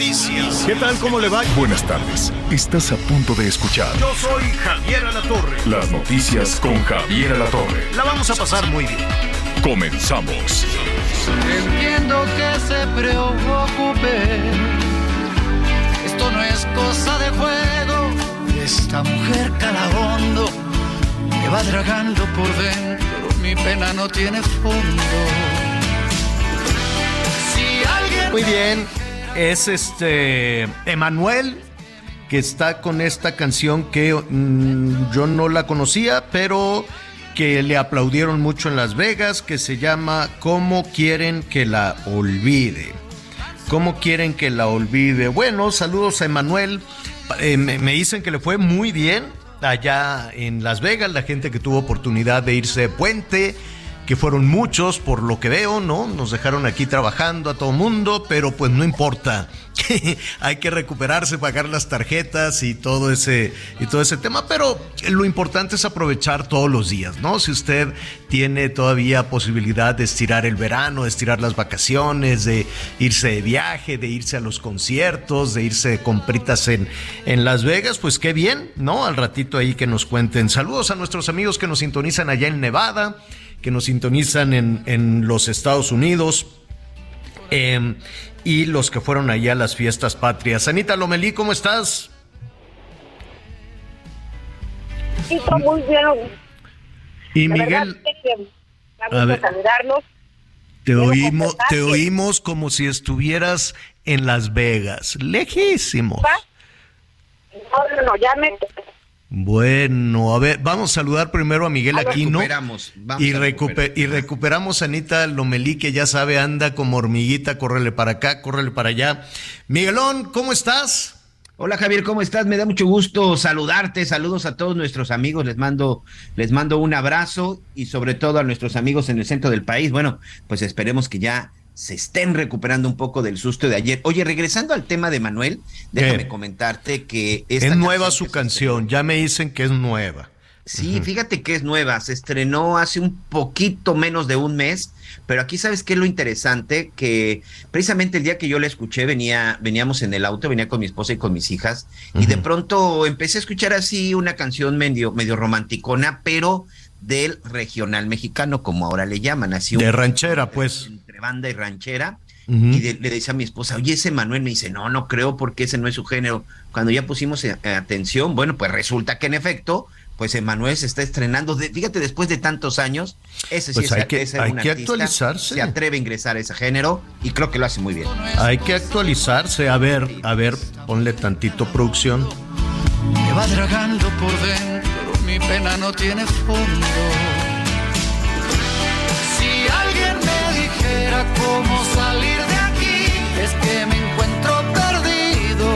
noticias. ¿Qué tal? ¿Cómo le va? Buenas tardes. Estás a punto de escuchar Yo soy Javier Alatorre. las noticias con Javier Alatorre. La vamos a pasar muy bien. Comenzamos. Entiendo que se preocupe. Esto no es cosa de juego. Esta mujer calabondo me va dragando por dentro. Mi pena no tiene fondo. Si alguien Muy bien. Es este Emanuel que está con esta canción que mm, yo no la conocía, pero que le aplaudieron mucho en Las Vegas, que se llama ¿Cómo quieren que la olvide? ¿Cómo quieren que la olvide? Bueno, saludos a Emanuel. Eh, me, me dicen que le fue muy bien allá en Las Vegas, la gente que tuvo oportunidad de irse de puente, que fueron muchos por lo que veo, ¿no? Nos dejaron aquí trabajando a todo mundo, pero pues no importa. Hay que recuperarse, pagar las tarjetas y todo ese y todo ese tema, pero lo importante es aprovechar todos los días, ¿no? Si usted tiene todavía posibilidad de estirar el verano, de estirar las vacaciones, de irse de viaje, de irse a los conciertos, de irse de compritas en, en Las Vegas, pues qué bien, ¿no? Al ratito ahí que nos cuenten. Saludos a nuestros amigos que nos sintonizan allá en Nevada, que nos sintonizan en, en los Estados Unidos. eh, y los que fueron allá a las fiestas patrias. Anita Lomelí, ¿cómo estás? Sí, está muy bien. Y verdad Miguel, que A ver. saludarlos. te quiero oímos, te que- oímos como si estuvieras en Las Vegas, lejísimos. No, no, no, ya me... Bueno, a ver, vamos a saludar primero a Miguel A ver. Aquino. Recuperamos, vamos Y, a recupe- recuperar. y recuperamos a Anita Lomelí, que ya sabe, anda como hormiguita, córrele para acá, córrele para allá. Miguelón, ¿cómo estás? Hola Javier, ¿cómo estás? Me da mucho gusto saludarte. Saludos a todos nuestros amigos. Les mando, les mando un abrazo y sobre todo a nuestros amigos en el centro del país. Bueno, pues esperemos que ya se estén recuperando un poco del susto de ayer. Oye, regresando al tema de Manuel, déjame ¿Qué? comentarte que esta Es nueva su canción, ya me dicen que es nueva. Sí, fíjate que es nueva, se estrenó hace un poquito menos de un mes, pero aquí sabes qué es lo interesante, que precisamente el día que yo la escuché venía, veníamos en el auto, venía con mi esposa y con mis hijas, y de pronto empecé a escuchar así una canción medio, medio romanticona, pero del regional mexicano, como ahora le llaman, así De un- ranchera, pues. Banda y ranchera. Y de- le decía a mi esposa, oye, ese Manuel me dice, no, no creo porque ese no es su género. Cuando ya pusimos eh, atención, bueno, pues resulta que en efecto, pues Emanuel se está estrenando, de- fíjate, después de tantos años, ese sí Pues es, hay que- ese hay un que artista, actualizarse. Se atreve a ingresar a ese género y creo que lo hace muy bien. Hay que actualizarse. A ver, a ver, ponle tantito producción. me va dragando por dentro. Mi pena no tiene fondo. Cómo salir de aquí, es que me encuentro perdido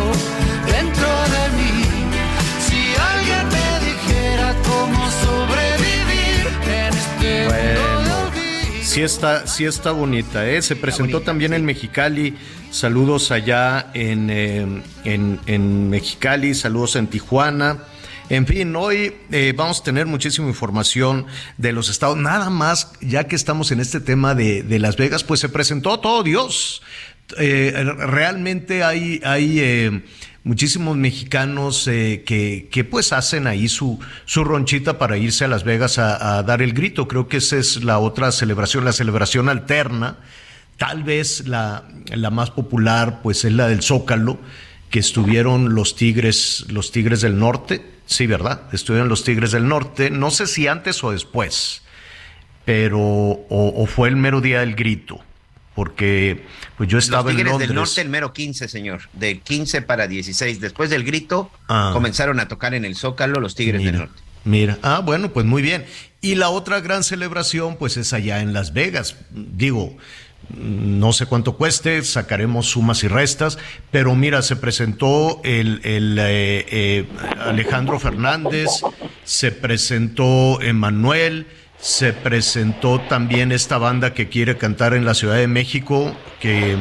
dentro de mí. Si alguien me dijera cómo sobrevivir en este mundo de Bueno, olvido. sí está, sí está bonita, ¿eh? Se presentó bonita, también sí. en Mexicali. Saludos allá en, eh, en, en Mexicali, saludos en Tijuana. En fin, hoy eh, vamos a tener muchísima información de los estados. Nada más, ya que estamos en este tema de, de Las Vegas, pues se presentó todo Dios. Eh, realmente hay, hay eh, muchísimos mexicanos eh, que, que pues hacen ahí su, su ronchita para irse a Las Vegas a, a dar el grito. Creo que esa es la otra celebración, la celebración alterna. Tal vez la, la más popular pues es la del Zócalo, que estuvieron los Tigres, los Tigres del Norte. Sí, ¿verdad? Estuvieron los Tigres del Norte. No sé si antes o después, pero o, o fue el mero día del grito. Porque pues yo estaba Los en Tigres Londres. del Norte el mero 15, señor, de 15 para 16. Después del grito, Ah. comenzaron a tocar en el Zócalo los Tigres Mira, del Norte. Mira, ah, bueno, pues muy bien. Y la otra gran celebración, pues es allá en Las Vegas. Digo, no sé cuánto cueste, sacaremos sumas y restas, pero mira, se presentó el, el eh, eh, Alejandro Fernández, se presentó Emanuel, se presentó también esta banda que quiere cantar en la Ciudad de México, que,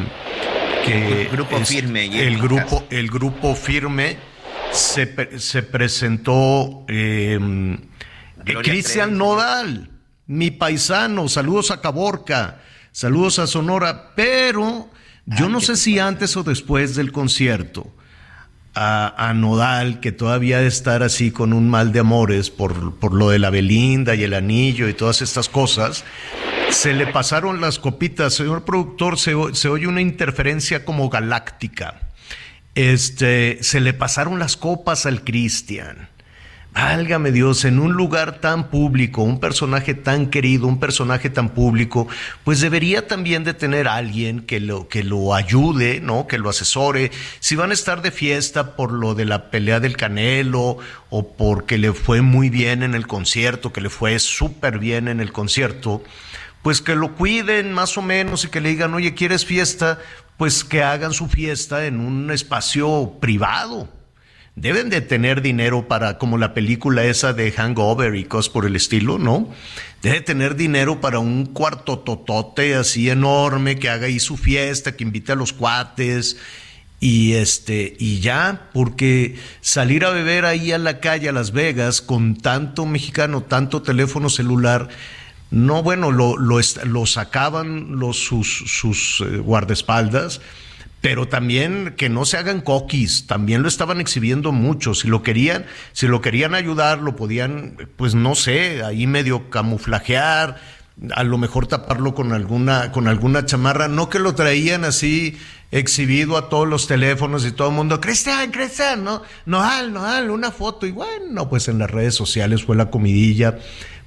que El grupo es- Firme, y el grupo, el grupo firme se, se presentó eh, Cristian. Nodal, mi paisano, saludos a Caborca, saludos a Sonora, pero yo Ay, no sé si antes o después del concierto a, a Nodal, que todavía de estar así con un mal de amores por, por lo de la Belinda y el anillo y todas estas cosas, se le pasaron las copitas. Señor productor, se, se oye una interferencia como galáctica. Este, se le pasaron las copas al Cristian. Válgame Dios, en un lugar tan público, un personaje tan querido, un personaje tan público, pues debería también de tener alguien que lo, que lo ayude, ¿no? Que lo asesore. Si van a estar de fiesta por lo de la pelea del Canelo o porque le fue muy bien en el concierto, que le fue súper bien en el concierto, pues que lo cuiden más o menos y que le digan, oye, ¿quieres fiesta? Pues que hagan su fiesta en un espacio privado. Deben de tener dinero para, como la película esa de Hangover y cosas por el estilo, ¿no? Debe tener dinero para un cuarto totote así enorme que haga ahí su fiesta, que invite a los cuates y este y ya, porque salir a beber ahí a la calle a Las Vegas con tanto mexicano, tanto teléfono celular, no, bueno, lo, lo, lo sacaban los, sus, sus eh, guardaespaldas, pero también que no se hagan coquis, también lo estaban exhibiendo mucho. Si lo querían, si lo querían ayudar, lo podían, pues no sé, ahí medio camuflajear, a lo mejor taparlo con alguna, con alguna chamarra, no que lo traían así exhibido a todos los teléfonos y todo el mundo, Cristian, Cristian, no, Noal, Noal, una foto, y bueno, pues en las redes sociales fue la comidilla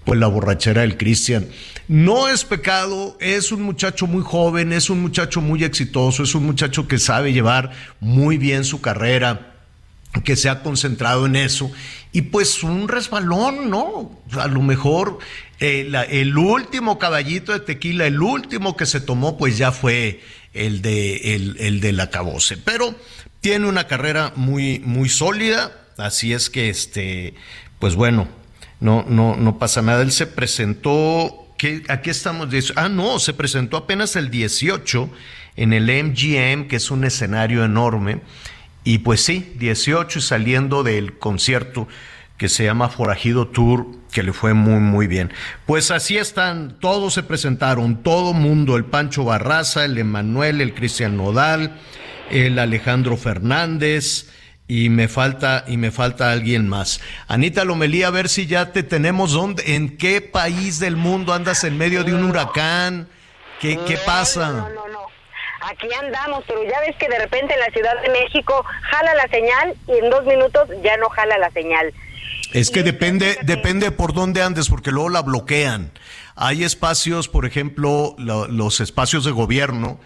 pues la borrachera del Cristian. No es pecado, es un muchacho muy joven, es un muchacho muy exitoso, es un muchacho que sabe llevar muy bien su carrera, que se ha concentrado en eso. Y pues un resbalón, ¿no? A lo mejor eh, el último caballito de tequila, el último que se tomó, pues ya fue el de el, el. Pero tiene una carrera muy, muy sólida, así es que este, pues bueno, no, no, no pasa nada. Él se presentó, ¿qué, estamos, ah, no, se presentó apenas el 18 en el MGM, que es un escenario enorme. Y pues sí, 18 y saliendo del concierto que se llama Forajido Tour, que le fue muy, muy bien. Pues así están, todos se presentaron, todo mundo, el Pancho Barraza, el Emanuel, el Cristian Nodal, el Alejandro Fernández, y me falta, y me falta alguien más. Anita Lomelí, a ver si ya te tenemos dónde, en qué país del mundo andas en medio de un huracán. ¿Qué, qué pasa? No, no, no. Aquí andamos, pero ya ves que de repente en la Ciudad de México jala la señal y en dos minutos ya no jala la señal. Es que depende, depende por dónde andes, porque luego la bloquean. Hay espacios, por ejemplo, lo- los espacios de gobierno,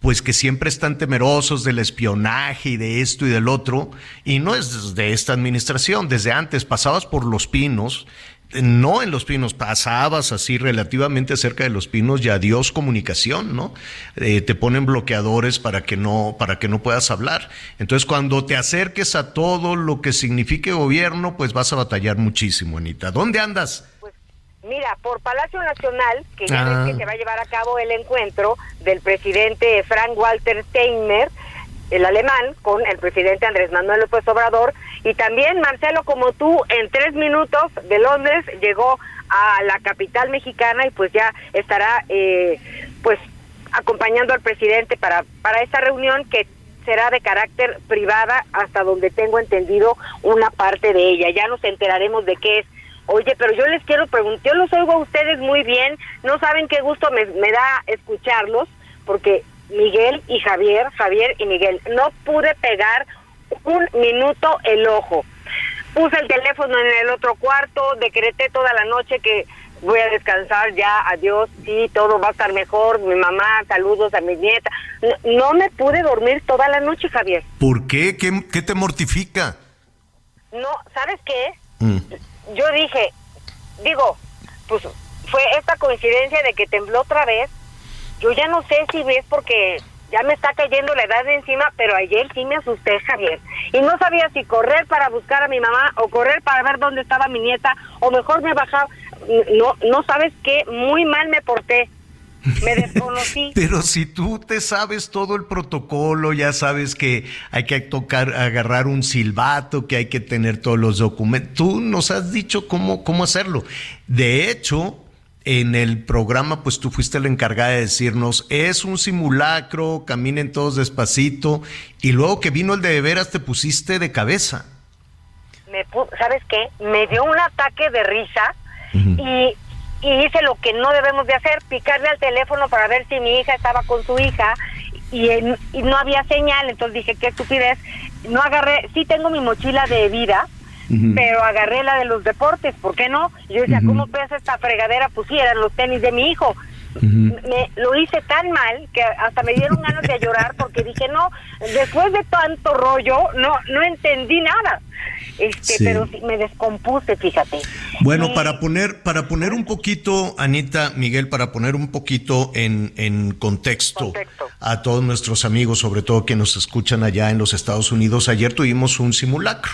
pues que siempre están temerosos del espionaje y de esto y del otro, y no es de esta administración, desde antes pasabas por los pinos, no en los pinos, pasabas así relativamente cerca de los pinos y adiós comunicación, ¿no? Eh, te ponen bloqueadores para que no, para que no puedas hablar. Entonces, cuando te acerques a todo lo que signifique gobierno, pues vas a batallar muchísimo, Anita. ¿Dónde andas? Mira, por Palacio Nacional, que ya Ah. ves que se va a llevar a cabo el encuentro del presidente Frank Walter Steinmeier, el alemán, con el presidente Andrés Manuel López Obrador, y también Marcelo, como tú, en tres minutos de Londres llegó a la capital mexicana y pues ya estará, eh, pues, acompañando al presidente para, para esta reunión que será de carácter privada hasta donde tengo entendido una parte de ella. Ya nos enteraremos de qué es. Oye, pero yo les quiero preguntar, yo los oigo a ustedes muy bien, no saben qué gusto me, me da escucharlos, porque Miguel y Javier, Javier y Miguel, no pude pegar un minuto el ojo. Puse el teléfono en el otro cuarto, decreté toda la noche que voy a descansar ya, adiós, sí, todo va a estar mejor, mi mamá, saludos a mi nieta. No, no me pude dormir toda la noche, Javier. ¿Por qué? ¿Qué, qué te mortifica? No, ¿sabes qué? Mm. Yo dije, digo, pues fue esta coincidencia de que tembló otra vez yo ya no sé si ves porque ya me está cayendo la edad de encima, pero ayer sí me asusté, Javier. Y no sabía si correr para buscar a mi mamá o correr para ver dónde estaba mi nieta o mejor me bajaba. No, no sabes qué, muy mal me porté. Me desconocí. Pero si tú te sabes todo el protocolo, ya sabes que hay que tocar, agarrar un silbato, que hay que tener todos los documentos. Tú nos has dicho cómo, cómo hacerlo. De hecho, en el programa, pues tú fuiste la encargada de decirnos, es un simulacro, caminen todos despacito, y luego que vino el de, veras te pusiste de cabeza. Me, ¿Sabes qué? Me dio un ataque de risa y, hice lo que no debemos de hacer, picarle al teléfono para ver si mi hija estaba con su hija y, y no había señal, entonces dije, qué estupidez, no agarré, sí tengo mi mochila de vida, pero agarré la de los deportes, ¿por qué no? yo decía, ¿cómo pesa esta fregadera? Pues sí, eran los tenis de mi hijo. Me, lo hice tan mal que hasta me dieron ganas de llorar porque dije, no, después de tanto rollo, no, no entendí nada. Este, pero me descompuse, fíjate. Bueno, para poner, para poner un poquito, Anita, Miguel, para poner un poquito en, en contexto, a todos nuestros amigos, sobre todo que nos escuchan allá en los Estados Unidos, ayer tuvimos un simulacro.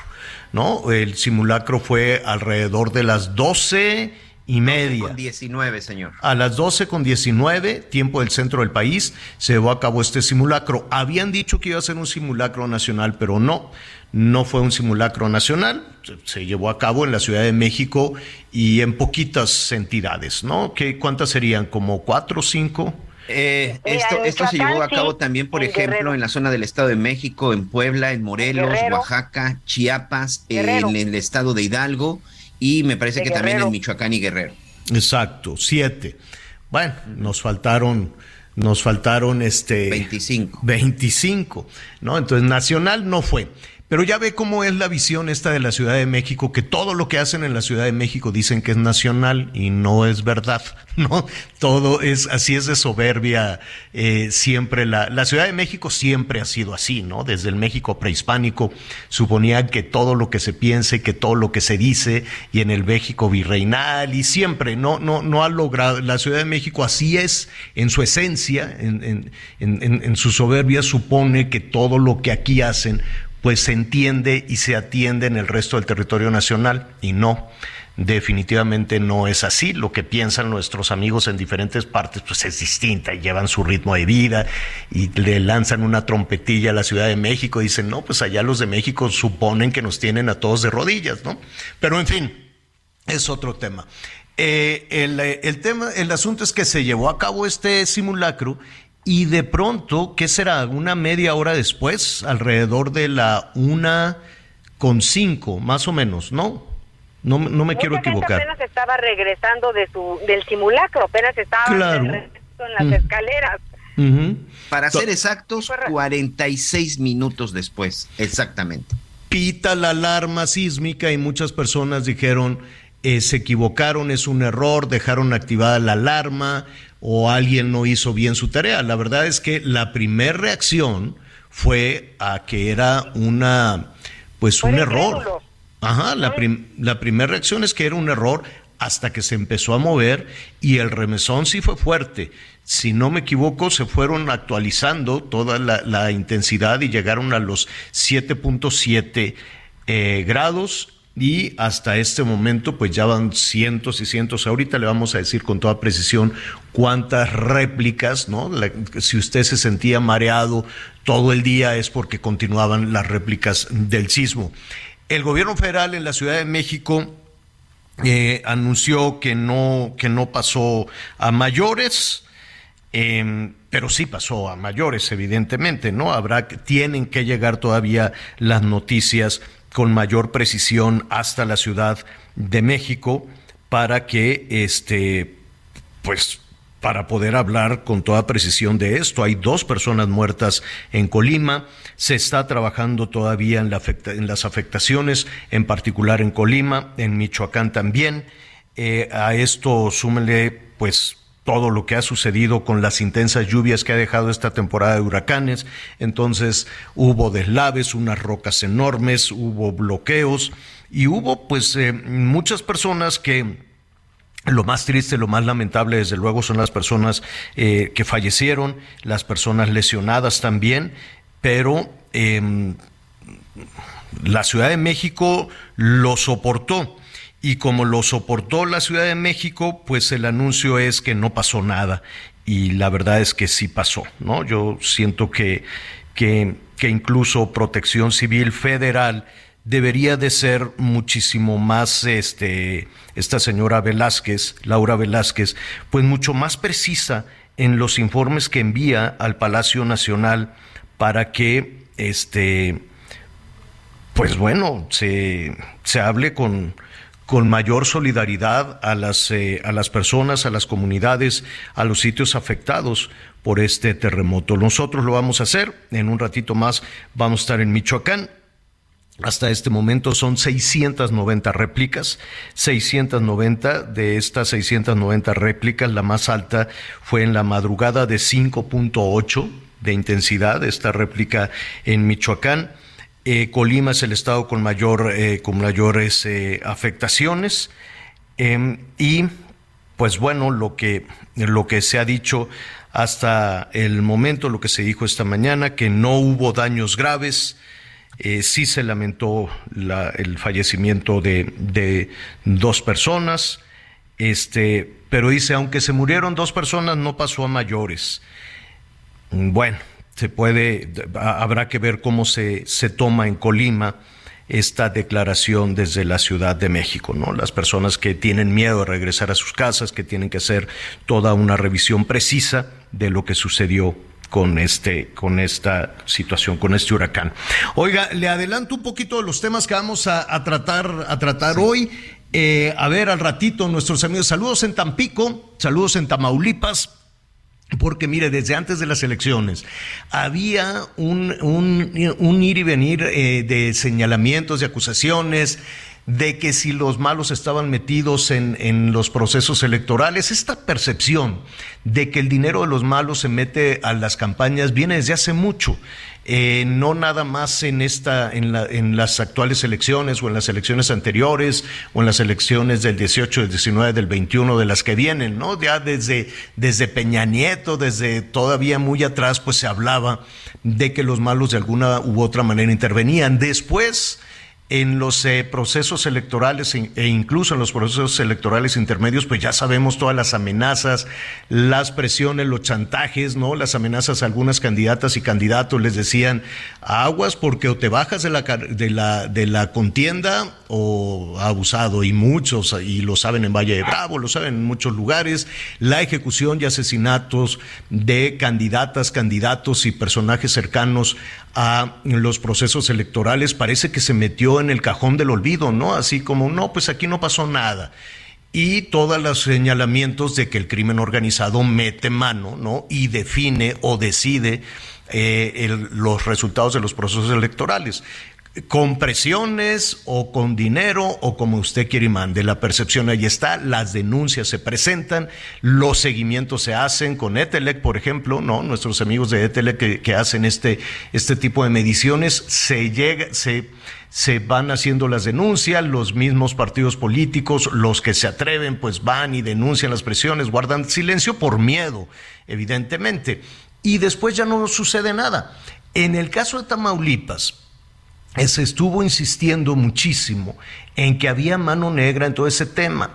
¿no? El simulacro fue alrededor de las 12 y media. con 19, señor. A las 12 con 19, tiempo del centro del país, se llevó a cabo este simulacro. Habían dicho que iba a ser un simulacro nacional, pero no, no fue un simulacro nacional. Se llevó a cabo en la Ciudad de México y en poquitas entidades, ¿no? ¿Qué, ¿Cuántas serían? ¿Como cuatro o cinco? Eh, esto esto se llevó a cabo también, por ejemplo, en la zona del Estado de México, en Puebla, en Morelos, Oaxaca, Chiapas, en el estado de Hidalgo y me parece que también en Michoacán y Guerrero. Exacto, siete. Bueno, nos faltaron nos faltaron este 25. 25, ¿no? Entonces nacional no fue. Pero ya ve cómo es la visión esta de la Ciudad de México, que todo lo que hacen en la Ciudad de México dicen que es nacional y no es verdad, ¿no? Todo es, así es de soberbia eh, siempre. La, la Ciudad de México siempre ha sido así, ¿no? Desde el México prehispánico suponían que todo lo que se piense, que todo lo que se dice, y en el México virreinal, y siempre, no, no, no ha logrado, la Ciudad de México así es en su esencia, en, en, en, en su soberbia supone que todo lo que aquí hacen pues se entiende y se atiende en el resto del territorio nacional y no. Definitivamente no es así. Lo que piensan nuestros amigos en diferentes partes, pues es distinta y llevan su ritmo de vida y le lanzan una trompetilla a la Ciudad de México y dicen, no, pues allá los de México suponen que nos tienen a todos de rodillas, ¿no? Pero en fin, es otro tema. Eh, el, el, tema, el asunto es que se llevó a cabo este simulacro y de pronto, ¿qué será? Una media hora después, alrededor de la una con cinco, más o menos, ¿no? No, no me quiero equivocar. apenas estaba regresando de su, del simulacro, apenas estaba en las escaleras. Para ser exactos, 46 minutos después, exactamente. Pita la alarma sísmica y muchas personas dijeron, eh, se equivocaron, es un error, dejaron activada la alarma, o alguien no hizo bien su tarea. La verdad es que la primera reacción fue a que era una, pues un error. Ajá, la, la primera reacción es que era un error hasta que se empezó a mover y el remesón sí fue fuerte. Si no me equivoco, se fueron actualizando toda la, intensidad y llegaron a los 7.7 eh, grados y hasta este momento pues ya van cientos y cientos. Ahorita le vamos a decir con toda precisión cuántas réplicas, ¿no? si usted se sentía mareado todo el día es porque continuaban las réplicas del sismo. El gobierno federal en la Ciudad de México eh, anunció que no, que no pasó a mayores. Em, pero sí pasó a mayores, evidentemente, ¿no? Habrá, tienen que llegar todavía las noticias con mayor precisión hasta la Ciudad de México para que este pues para poder hablar con toda precisión de esto. Hay dos personas muertas en Colima. Se está trabajando todavía en, la en las afectaciones, en particular en Colima, en Michoacán también. Eh, a esto súmele, pues, todo lo que ha sucedido con las intensas lluvias que ha dejado esta temporada de huracanes. Entonces hubo deslaves, unas rocas enormes, hubo bloqueos y hubo pues eh, muchas personas que lo más triste, lo más lamentable, desde luego, son las personas eh, que fallecieron, las personas lesionadas también, pero em, la Ciudad de México lo soportó. Y como lo soportó la Ciudad de México, pues el anuncio es que no pasó nada. Y la verdad es que sí pasó, ¿no? Yo siento que, que, incluso Protección Civil Federal debería de ser muchísimo más, este, esta señora Velázquez, Laura Velázquez, pues mucho más precisa en los informes que envía al Palacio Nacional para que, este, pues bueno, se, se hable con, con mayor solidaridad a las, eh, a las personas, a las comunidades, a los sitios afectados por este terremoto. Nosotros lo vamos a hacer, en un ratito más vamos a estar en Michoacán, hasta este momento son 690 réplicas, 690 de estas 690 réplicas, la más alta fue en la madrugada de 5.8 de intensidad, esta réplica en Michoacán. Eh, Colima es el estado con, mayor, eh, con mayores eh, afectaciones. Em, y pues bueno, lo que, lo que se ha dicho hasta el momento, lo que se dijo esta mañana, que no hubo daños graves, sí se lamentó el fallecimiento de, dos personas, este, pero dice, aunque se murieron dos personas, no pasó a mayores. Bueno, se puede, habrá que ver cómo se, se toma en Colima esta declaración desde la Ciudad de México, ¿no? Las personas que tienen miedo de regresar a sus casas, que tienen que hacer toda una revisión precisa de lo que sucedió con este con esta situación con este huracán. Oiga, le adelanto un poquito de los temas que vamos a, tratar a tratar hoy. Eh, a ver al ratito nuestros amigos. Saludos en Tampico, saludos en Tamaulipas. Porque mire, desde antes de las elecciones había un, un, ir y venir eh, de señalamientos, de acusaciones, de que si los malos estaban metidos en, en, los procesos electorales, esta percepción de que el dinero de los malos se mete a las campañas viene desde hace mucho. Eh, no nada más en esta, en, la, en las actuales elecciones o en las elecciones anteriores o en las elecciones del 18, del 19, del 21, de las que vienen, ¿no? Ya desde, desde Peña Nieto, desde todavía muy atrás, pues se hablaba de que los malos de alguna u otra manera intervenían. Después, en los eh, procesos electorales e incluso en los procesos electorales intermedios, pues ya sabemos todas las amenazas, las presiones, los chantajes, ¿no? Las amenazas a algunas candidatas y candidatos les decían aguas porque o te bajas de la, de la, de la contienda o abusado y muchos, y lo saben en Valle de Bravo, lo saben en muchos lugares, la ejecución y asesinatos de candidatas, candidatos y personajes cercanos a los procesos electorales parece que se metió en el cajón del olvido, ¿no? Así como, no, pues aquí no pasó nada. Y todos los señalamientos de que el crimen organizado mete mano, ¿no? Y define o decide eh, los resultados de los procesos electorales con presiones o con dinero o como usted quiere y mande. La percepción ahí está, las denuncias se presentan, los seguimientos se hacen con Etelec, por ejemplo, ¿no? Nuestros amigos de Etelec que, hacen este, este tipo de mediciones, se llega, se, se van haciendo las denuncias, los mismos partidos políticos, los que se atreven, pues van y denuncian las presiones, guardan silencio por miedo, evidentemente. Y después ya no sucede nada. En el caso de Tamaulipas, se estuvo insistiendo muchísimo en que había mano negra en todo ese tema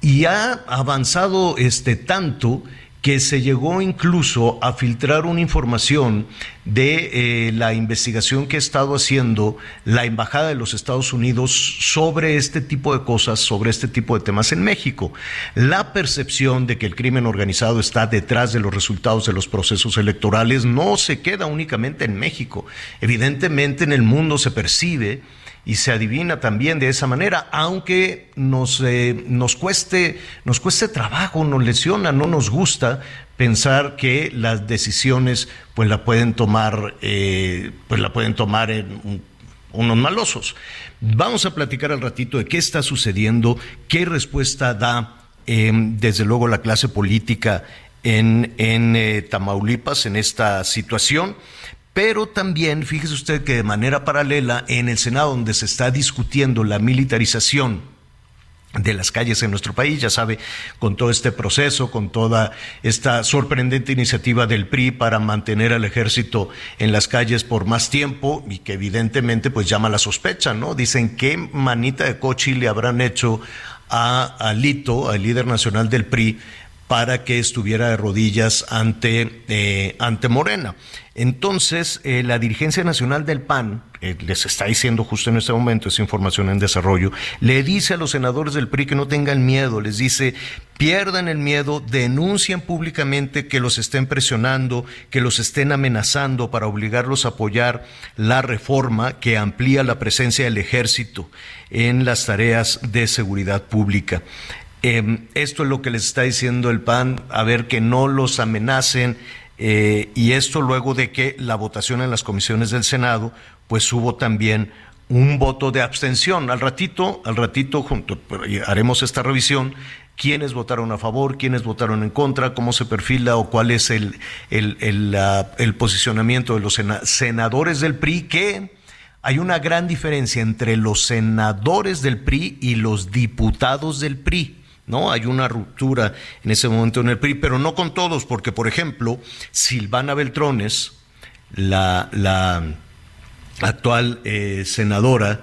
y ha avanzado este tanto que se llegó incluso a filtrar una información de eh, la investigación que ha estado haciendo la Embajada de los Estados Unidos sobre este tipo de cosas, sobre este tipo de temas en México. La percepción de que el crimen organizado está detrás de los resultados de los procesos electorales no se queda únicamente en México. Evidentemente en el mundo se percibe y se adivina también de esa manera, aunque nos, eh, nos, cueste, nos cueste trabajo, nos lesiona, no nos gusta pensar que las decisiones pues la pueden tomar, eh, pues la pueden tomar unos malosos. Vamos a platicar al ratito de qué está sucediendo, qué respuesta da em, desde luego la clase política en, en eh, Tamaulipas en esta situación. Pero también, fíjese usted que de manera paralela, en el Senado, donde se está discutiendo la militarización de las calles en nuestro país, ya sabe, con todo este proceso, con toda esta sorprendente iniciativa del PRI para mantener al ejército en las calles por más tiempo y que evidentemente pues llama la sospecha, ¿no? Dicen qué manita de cochi le habrán hecho a Alito, al líder nacional del PRI, para que estuviera de rodillas ante, eh, ante Morena. Entonces, eh, la dirigencia nacional del PAN, eh, les está diciendo justo en este momento, esa información en desarrollo, le dice a los senadores del PRI que no tengan miedo, les dice, pierdan el miedo, denuncien públicamente que los estén presionando, que los estén amenazando para obligarlos a apoyar la reforma que amplía la presencia del ejército en las tareas de seguridad pública. Em, esto es lo que les está diciendo el PAN, a ver que no los amenacen. Eh, y esto luego de que la votación en las comisiones del Senado, pues hubo también un voto de abstención. Al ratito, al ratito, junto, haremos esta revisión, quiénes votaron a favor, quiénes votaron en contra, cómo se perfila o cuál es el, el, el, el posicionamiento de los senadores del PRI, que hay una gran diferencia entre los senadores del PRI y los diputados del PRI. ¿No? Hay una ruptura en ese momento en el PRI, pero no con todos, porque, por ejemplo, Silvana Beltrones, la, actual eh, senadora,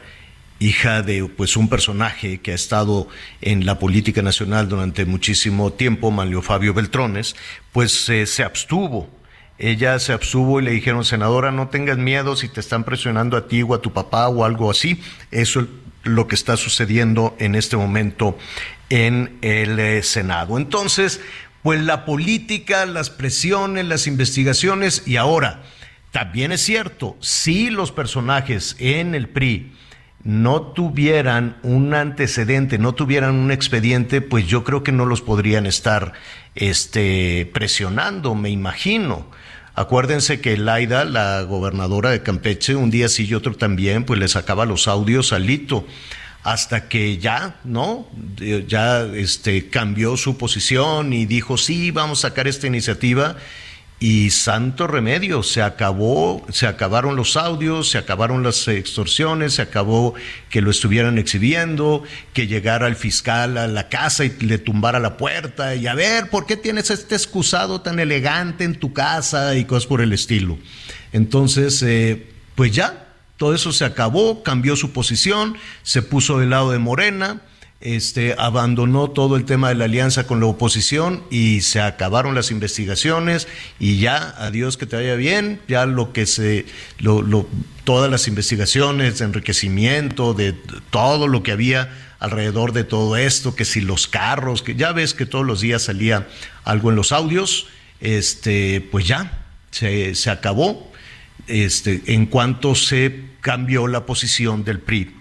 hija de pues un personaje que ha estado en la política nacional durante muchísimo tiempo, Manlio Fabio Beltrones, pues eh, se abstuvo. Ella se abstuvo y le dijeron, senadora, no tengas miedo si te están presionando a ti o a tu papá o algo así. Eso es lo que está sucediendo en este momento en el eh, Senado. Entonces, pues la política, las presiones, las investigaciones y ahora, también es cierto, si los personajes en el PRI no tuvieran un antecedente, no tuvieran un expediente, pues yo creo que no los podrían estar este, presionando, me imagino. Acuérdense que Laida, la gobernadora de Campeche, un día sí y otro también, pues le sacaba los audios al Lito hasta que ya, ¿no? Ya este, cambió su posición y dijo, sí, vamos a sacar esta iniciativa. Y santo remedio, se acabó, se acabaron los audios, se acabaron las extorsiones, se acabó que lo estuvieran exhibiendo, que llegara el fiscal a la casa y le tumbara la puerta y a ver, ¿por qué tienes este excusado tan elegante en tu casa y cosas por el estilo? Entonces, eh, pues ya, todo eso se acabó, cambió su posición, se puso del lado de Morena, este, abandonó todo el tema de la alianza con la oposición y se acabaron las investigaciones y ya, adiós que te vaya bien, ya lo que se, lo, todas las investigaciones de enriquecimiento, de todo lo que había alrededor de todo esto, que si los carros, que ya ves que todos los días salía algo en los audios, este, pues ya, se, se acabó, este, en cuanto se cambió la posición del PRI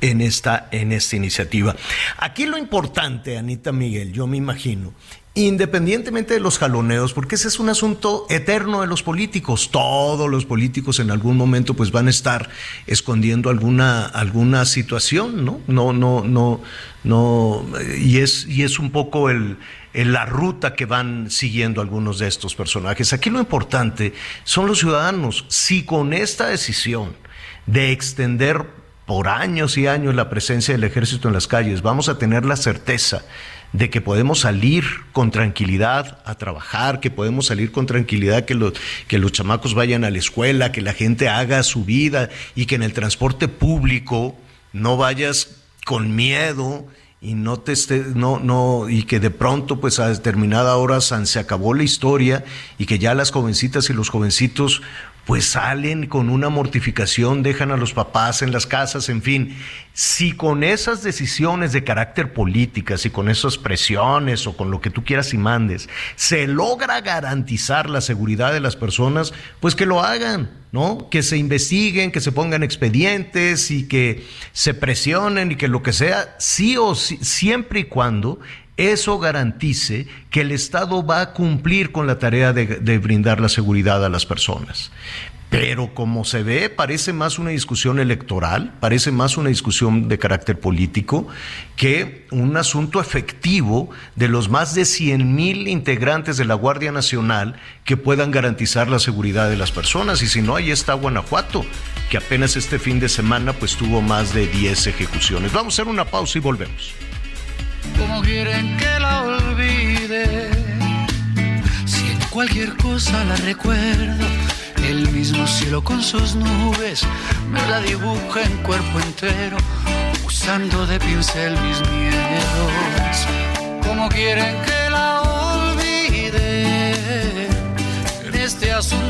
en esta, en esta iniciativa. Aquí lo importante, Anita Miguel, yo me imagino, independientemente de los jaloneos, porque ese es un asunto eterno de los políticos. Todos los políticos en algún momento pues van a estar escondiendo alguna, alguna situación, ¿no? No, no, no, no, y es, y es un poco el, la ruta que van siguiendo algunos de estos personajes. Aquí lo importante son los ciudadanos. Si con esta decisión de extender por años y años la presencia del ejército en las calles, vamos a tener la certeza de que podemos salir con tranquilidad a trabajar, que podemos salir con tranquilidad, que los, que los chamacos vayan a la escuela, que la gente haga su vida y que en el transporte público no vayas con miedo y no te esté, no, no, y que de pronto, pues a determinada hora se acabó la historia y que ya las jovencitas y los jovencitos pues salen con una mortificación, dejan a los papás en las casas, en fin. Si con esas decisiones de carácter política, si con esas presiones o con lo que tú quieras y mandes, se logra garantizar la seguridad de las personas, pues que lo hagan, ¿no? Que se investiguen, que se pongan expedientes y que se presionen y que lo que sea, sí o sí, siempre y cuando eso garantice que el Estado va a cumplir con la tarea de, brindar la seguridad a las personas. Pero como se ve, parece más una discusión electoral, parece más una discusión de carácter político que un asunto efectivo de los más de 100 mil integrantes de la Guardia Nacional que puedan garantizar la seguridad de las personas. Y si no, ahí está Guanajuato, que apenas este fin de semana pues tuvo más de 10 ejecuciones. Vamos a hacer una pausa y volvemos. ¿Cómo quieren que la olvide? Si en cualquier cosa la recuerdo, el mismo cielo con sus nubes me la dibuja en cuerpo entero, usando de pincel mis miedos. ¿Cómo quieren que la olvide? En este asunto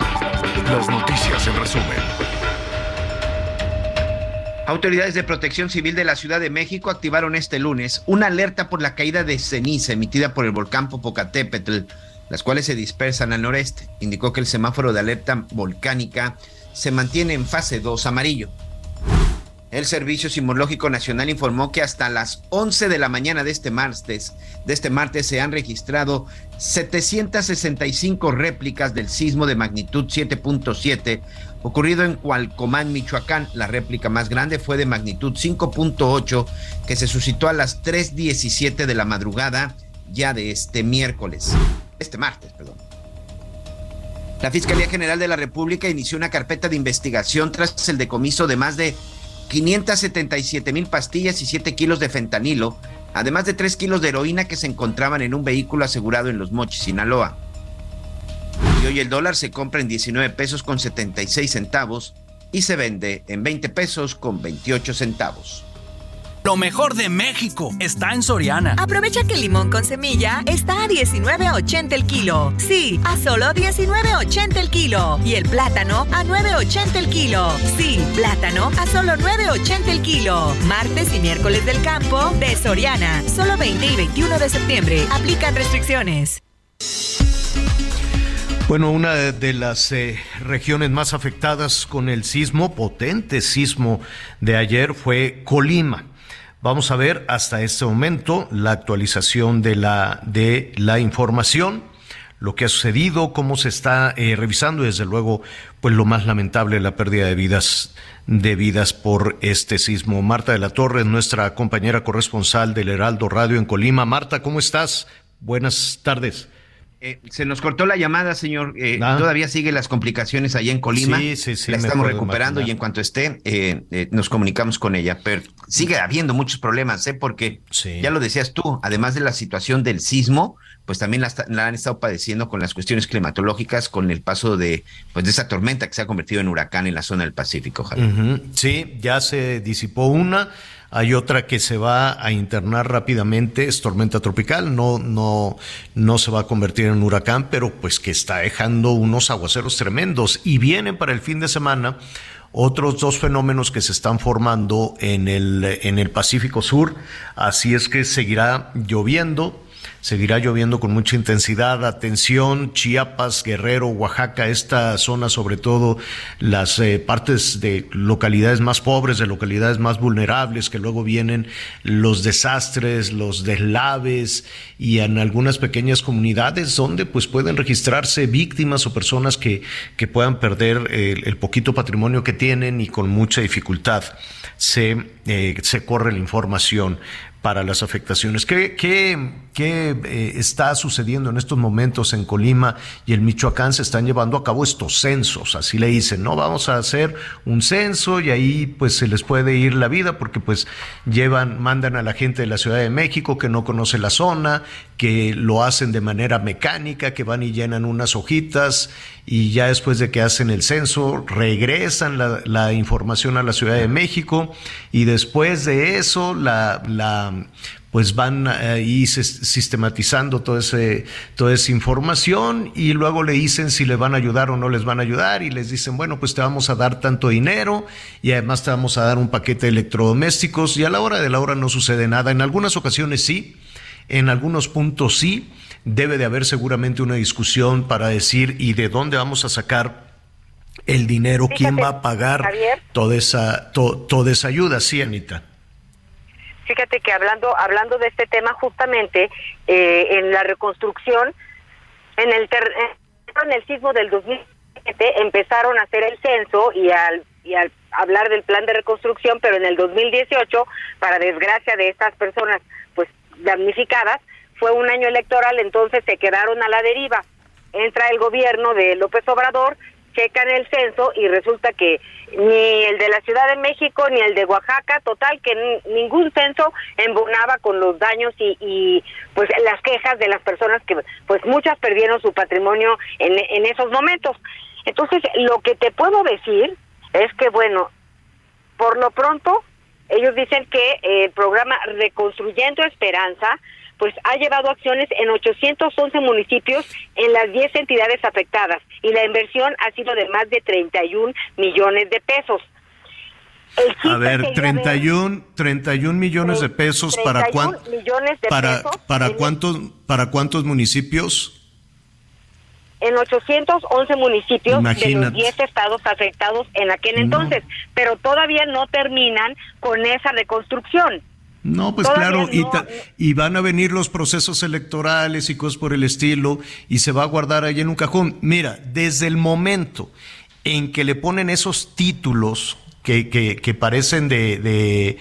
Las noticias en resumen. Autoridades de Protección Civil de la Ciudad de México activaron este lunes una alerta por la caída de ceniza emitida por el volcán Popocatépetl, las cuales se dispersan al noreste. Indicó que el semáforo de alerta volcánica se mantiene en fase 2 amarillo. El Servicio Sismológico Nacional informó que hasta las 11 de la mañana de este martes, de este martes se han registrado 765 réplicas del sismo de magnitud 7.7 ocurrido en Cualcomán, Michoacán. La réplica más grande fue de magnitud 5.8 que se suscitó a las 3.17 de la madrugada ya de este miércoles, este martes, perdón. La Fiscalía General de la República inició una carpeta de investigación tras el decomiso de más de 577 mil pastillas y 7 kilos de fentanilo, además de 3 kilos de heroína que se encontraban en un vehículo asegurado en Los Mochis, Sinaloa. Y hoy el dólar se compra en 19 pesos con 76 centavos y se vende en 20 pesos con 28 centavos. Lo mejor de México está en Soriana. Aprovecha que el limón con semilla está a 19.80 el kilo. Sí, a solo 19.80 el kilo. Y el plátano a 9.80 el kilo. Sí, plátano a solo 9.80 el kilo. Martes y miércoles del campo de Soriana. Solo 20 y 21 de septiembre. Aplican restricciones. Bueno, una de las eh, regiones más afectadas con el sismo, potente sismo de ayer, fue Colima. Vamos a ver hasta este momento la actualización de la, de la información, lo que ha sucedido, cómo se está eh, revisando, y desde luego, pues lo más lamentable, la pérdida de vidas, de vidas por este sismo. Marta de la Torre, nuestra compañera corresponsal del Heraldo Radio en Colima. Marta, ¿cómo estás? Buenas tardes. Eh, se nos cortó la llamada, señor. Eh, ah. Todavía sigue las complicaciones allá en Colima. Sí, sí, sí. La estamos recuperando y en cuanto esté, eh, nos comunicamos con ella. Pero sigue habiendo muchos problemas, ¿eh? Porque ya lo decías tú, además de la situación del sismo, pues también la, han estado padeciendo con las cuestiones climatológicas, con el paso de, pues, de esa tormenta que se ha convertido en huracán en la zona del Pacífico. Sí, ya se disipó una hay otra que se va a internar rápidamente, es tormenta tropical, no, no, no se va a convertir en huracán, pero pues que está dejando unos aguaceros tremendos. Y vienen para el fin de semana otros dos fenómenos que se están formando en el, en el Pacífico Sur, así es que seguirá lloviendo Seguirá lloviendo con mucha intensidad. Atención, Chiapas, Guerrero, Oaxaca, esta zona, sobre todo las eh, partes de localidades más pobres, de localidades más vulnerables, que luego vienen los desastres, los deslaves y en algunas pequeñas comunidades donde pues pueden registrarse víctimas o personas que, que puedan perder el, poquito patrimonio que tienen y con mucha dificultad se, eh, se corre la información para las afectaciones. ¿Qué, qué, qué eh, está sucediendo en estos momentos en Colima y en Michoacán? Se están llevando a cabo estos censos, así le dicen, ¿no? Vamos a hacer un censo y ahí pues se les puede ir la vida porque pues llevan, mandan a la gente de la Ciudad de México que no conoce la zona, que lo hacen de manera mecánica, que van y llenan unas hojitas y ya después de que hacen el censo regresan la, información a la Ciudad de México y después de eso la, pues van ahí sistematizando toda esa información y luego le dicen si le van a ayudar o no les van a ayudar y les dicen, bueno, pues te vamos a dar tanto dinero y además te vamos a dar un paquete de electrodomésticos y a la hora de la hora no sucede nada. En algunas ocasiones sí, en algunos puntos sí. Debe de haber seguramente una discusión para decir y de dónde vamos a sacar el dinero, quién va a pagar toda esa toda esa ayuda, sí, Anita. Fíjate que hablando hablando de este tema justamente eh, en la reconstrucción en el en el sismo del 2007 empezaron a hacer el censo y al y al hablar del plan de reconstrucción, pero en el 2018, para desgracia de estas personas pues damnificadas, fue un año electoral, entonces se quedaron a la deriva. Entra el gobierno de López Obrador, checan el censo y resulta que ni el de la Ciudad de México ni el de Oaxaca, total que ningún censo embonaba con los daños y, y, pues las quejas de las personas que pues muchas perdieron su patrimonio en, en esos momentos. Entonces, lo que te puedo decir es que, bueno, por lo pronto, ellos dicen que el programa Reconstruyendo Esperanza, pues ha llevado acciones en 811 municipios en las 10 entidades afectadas y la inversión ha sido de más de 31 millones de pesos. A ver, 31, 31 millones de pesos para cuántos para para cuántos para cuántos municipios? en 811 municipios de los 10 estados afectados en aquel entonces, pero todavía no terminan con esa reconstrucción. No, pues claro, y, y, van a venir los procesos electorales y cosas por el estilo, y se va a guardar ahí en un cajón. Mira, desde el momento en que le ponen esos títulos que, que, que parecen de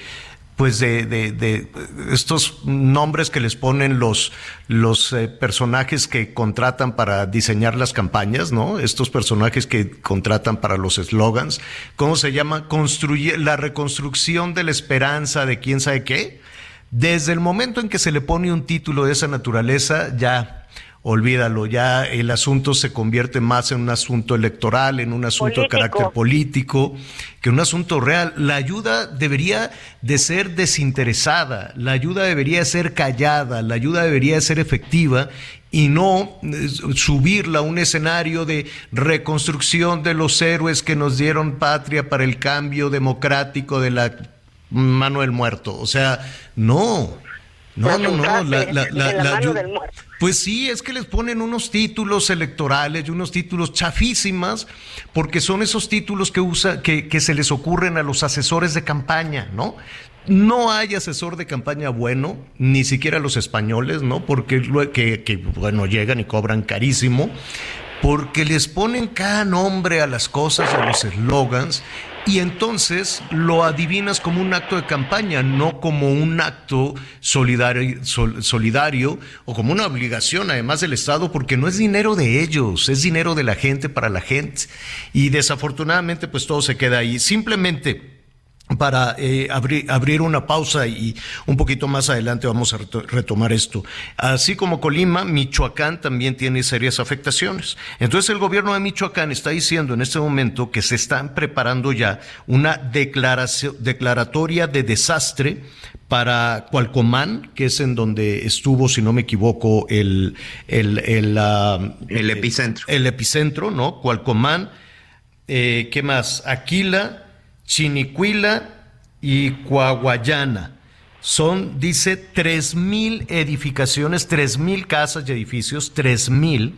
pues de, de, estos nombres que les ponen los, los eh, personajes que contratan para diseñar las campañas, ¿no? Estos personajes que contratan para los eslogans. ¿Cómo se llama? Construye, la reconstrucción de la esperanza de quién sabe qué. Desde el momento en que se le pone un título de esa naturaleza, ya olvídalo, ya el asunto se convierte más en un asunto electoral, en un asunto de carácter político, que un asunto real. La ayuda debería de ser desinteresada, la ayuda debería ser callada, la ayuda debería ser efectiva y no eh, subirla a un escenario de reconstrucción de los héroes que nos dieron patria para el cambio democrático de la mano del muerto. O sea, no. No, no, no, la, la, pues sí, es que les ponen unos títulos electorales y unos títulos chafísimas, porque son esos títulos que usa, que, que se les ocurren a los asesores de campaña, ¿no? No hay asesor de campaña bueno, ni siquiera los españoles, ¿no? Porque que, que bueno, llegan y cobran carísimo, porque les ponen cada nombre a las cosas, a los eslogans, y entonces lo adivinas como un acto de campaña, no como un acto solidario, o como una obligación además del Estado, porque no es dinero de ellos, es dinero de la gente para la gente. Y desafortunadamente pues todo se queda ahí. Simplemente para eh, abrir, abrir una pausa y un poquito más adelante vamos a retomar esto. Así como Colima, Michoacán también tiene serias afectaciones. Entonces el gobierno de Michoacán está diciendo en este momento que se están preparando ya una declaración, declaratoria de desastre para Cualcomán, que es en donde estuvo, si no me equivoco, el, el, el, el epicentro. El epicentro, ¿no? Cualcomán, eh, ¿qué más? Aquila, Chinicuila y Coahuayana. Son, dice, tres mil edificaciones, tres mil casas y edificios, tres mil,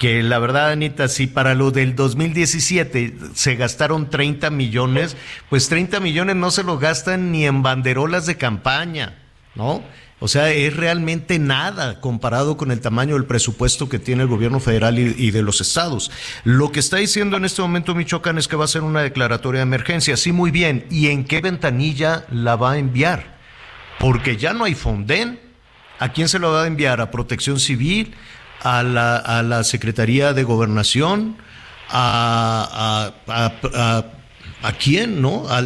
que la verdad, Anita, si para lo del 2017 se gastaron 30 millones, pues 30 millones no se los gastan ni en banderolas de campaña, ¿no? O sea, es realmente nada comparado con el tamaño del presupuesto que tiene el gobierno federal y, de los estados. Lo que está diciendo en este momento Michoacán es que va a ser una declaratoria de emergencia. Sí, muy bien. ¿Y en qué ventanilla la va a enviar? Porque ya no hay Fonden. ¿A quién se lo va a enviar? ¿A Protección Civil? ¿A la, Secretaría de Gobernación? ¿A, a ¿A quién, no? A,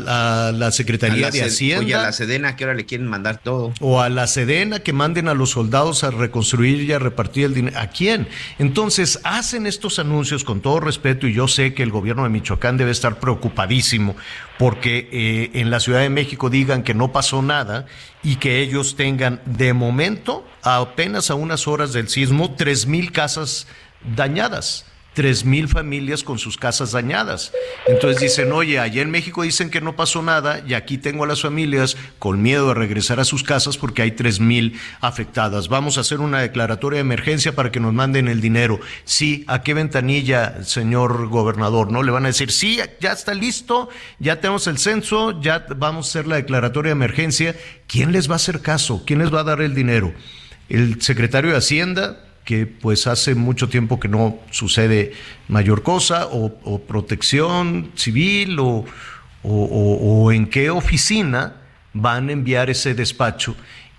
la Secretaría de Hacienda. Oye, a la Sedena, que ahora le quieren mandar todo. O a la Sedena, que manden a los soldados a reconstruir y a repartir el dinero. ¿A quién? Entonces, hacen estos anuncios con todo respeto, y yo sé que el gobierno de Michoacán debe estar preocupadísimo porque eh, en la Ciudad de México digan que no pasó nada y que ellos tengan, de momento, apenas a unas horas del sismo, tres mil casas dañadas tres mil familias con sus casas dañadas. Entonces dicen, oye, allá en México dicen que no pasó nada y aquí tengo a las familias con miedo de regresar a sus casas porque hay tres mil afectadas. Vamos a hacer una declaratoria de emergencia para que nos manden el dinero. Sí, ¿a qué ventanilla, señor gobernador? ¿No? Le van a decir, sí, ya está listo, ya tenemos el censo, ya vamos a hacer la declaratoria de emergencia. ¿Quién les va a hacer caso? ¿Quién les va a dar el dinero? ¿El secretario de Hacienda? Que pues hace mucho tiempo que no sucede mayor cosa, o, protección civil, o, o, en qué oficina van a enviar ese despacho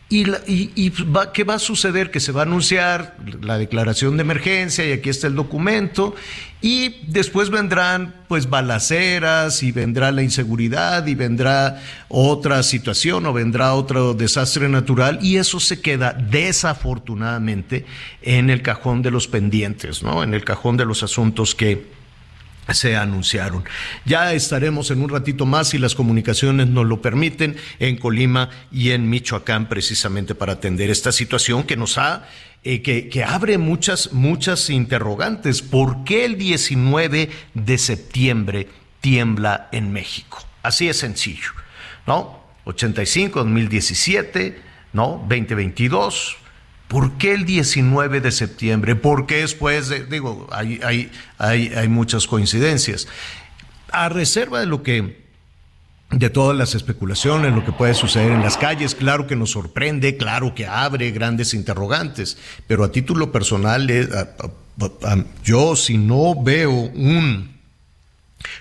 y, y, va, ¿qué va a suceder? Que se va a anunciar la declaración de emergencia y aquí está el documento y después vendrán pues balaceras y vendrá la inseguridad y vendrá otra situación o vendrá otro desastre natural y eso se queda desafortunadamente en el cajón de los pendientes, ¿no? En el cajón de los asuntos que se anunciaron. Ya estaremos en un ratito más, si las comunicaciones nos lo permiten, en Colima y en Michoacán, precisamente para atender esta situación que nos ha, eh, que, que, abre muchas, muchas interrogantes. ¿Por qué el 19 de septiembre tiembla en México? Así es sencillo, ¿no? 85, 2017, ¿no? 2022 ¿Por qué el 19 de septiembre? ¿Por qué después de, digo, hay, hay, hay, hay muchas coincidencias? A reserva de lo que de todas las especulaciones, lo que puede suceder en las calles, claro que nos sorprende, claro que abre grandes interrogantes, pero a título personal, eh, yo si no veo un,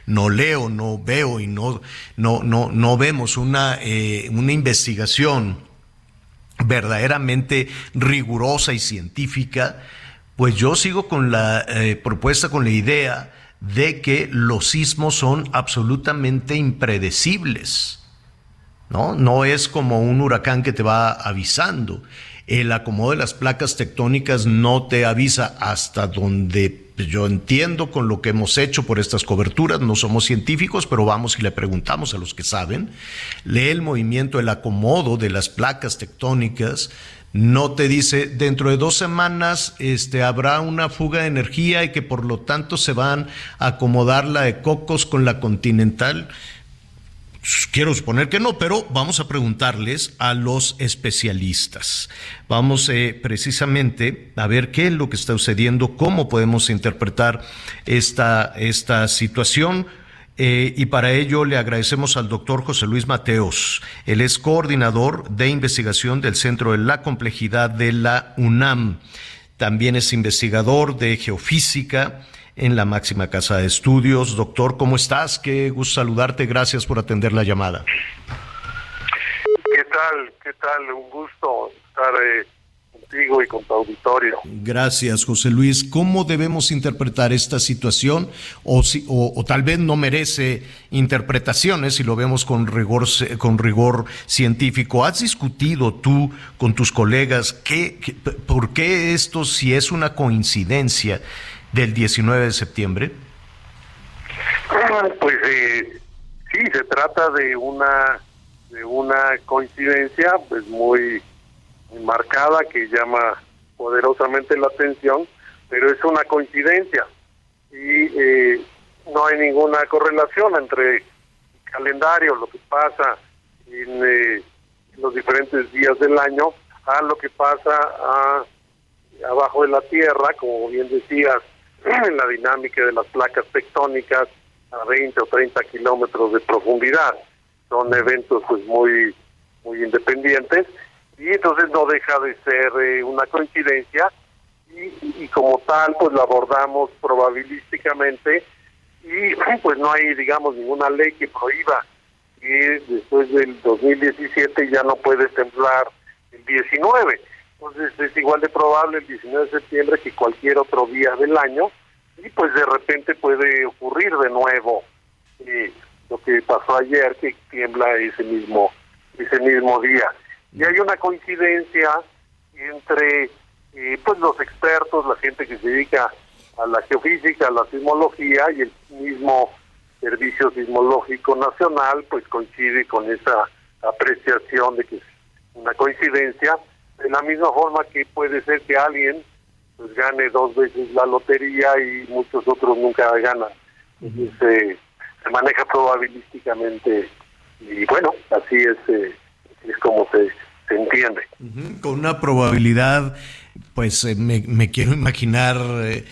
no leo, no veo y no, no, no, no vemos una, eh, una investigación verdaderamente rigurosa y científica, pues yo sigo con la eh, propuesta, con la idea de que los sismos son absolutamente impredecibles. ¿no? No es como un huracán que te va avisando. El acomodo de las placas tectónicas no te avisa hasta donde yo entiendo con lo que hemos hecho por estas coberturas, no somos científicos, pero vamos y le preguntamos a los que saben, lee el movimiento, el acomodo de las placas tectónicas, no te dice dentro de dos semanas este, habrá una fuga de energía y que por lo tanto se van a acomodar la de Cocos con la Continental. Quiero suponer que no, pero vamos a preguntarles a los especialistas. Vamos eh, precisamente a ver qué es lo que está sucediendo, cómo podemos interpretar esta, esta situación. Eh, y para ello le agradecemos al doctor José Luis Mateos. Él es coordinador de investigación del Centro de la Complejidad de la UNAM. También es investigador de geofísica en la máxima casa de estudios. Doctor, ¿cómo estás? Qué gusto saludarte. Gracias por atender la llamada. ¿Qué tal? ¿Qué tal? Un gusto estar eh, contigo y con tu auditorio. Gracias, José Luis. ¿Cómo debemos interpretar esta situación? O, si, o, tal vez no merece interpretaciones si lo vemos con rigor, con rigor científico. ¿Has discutido tú con tus colegas qué, por qué esto, si es una coincidencia, del 19 de septiembre? Pues eh, sí, se trata de una de una coincidencia pues muy, marcada que llama poderosamente la atención, pero es una coincidencia y eh, no hay ninguna correlación entre el calendario, lo que pasa en eh, los diferentes días del año, a lo que pasa a, abajo de la tierra, como bien decías, en la dinámica de las placas tectónicas a 20 o 30 kilómetros de profundidad. Son eventos pues muy, muy independientes. Y entonces no deja de ser eh, una coincidencia. Y, como tal pues la abordamos probabilísticamente. Y pues no hay digamos ninguna ley que prohíba que después del 2017 ya no puede temblar el 19 entonces es igual de probable el 19 de septiembre que cualquier otro día del año y pues de repente puede ocurrir de nuevo eh, lo que pasó ayer que tiembla ese mismo ese mismo día. Y hay una coincidencia entre eh, pues los expertos la gente que se dedica a la geofísica a la sismología y el mismo servicio sismológico nacional pues coincide con esa apreciación de que es una coincidencia de la misma forma que puede ser que alguien pues gane dos veces la lotería y muchos otros nunca ganan. Entonces, se maneja probabilísticamente y bueno, así es, eh, es como se, se entiende. Con una probabilidad, pues eh, me, me, quiero imaginar eh,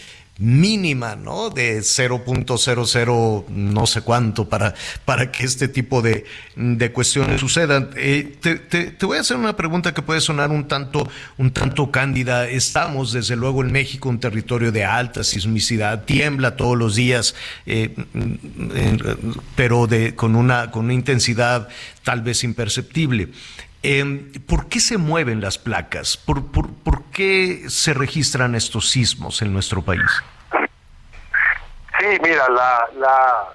mínima, ¿no? De 0.00 no sé cuánto para, para que este tipo de, de cuestiones sucedan. Eh, te, te, voy a hacer una pregunta que puede sonar un tanto, un tanto cándida. Estamos, desde luego, en México, un territorio de alta sismicidad, tiembla todos los días, eh, pero de, con, una, con una intensidad tal vez imperceptible. Eh, ¿Por qué se mueven las placas? ¿Por, por, ¿Por, qué se registran estos sismos en nuestro país? Sí, mira, la, la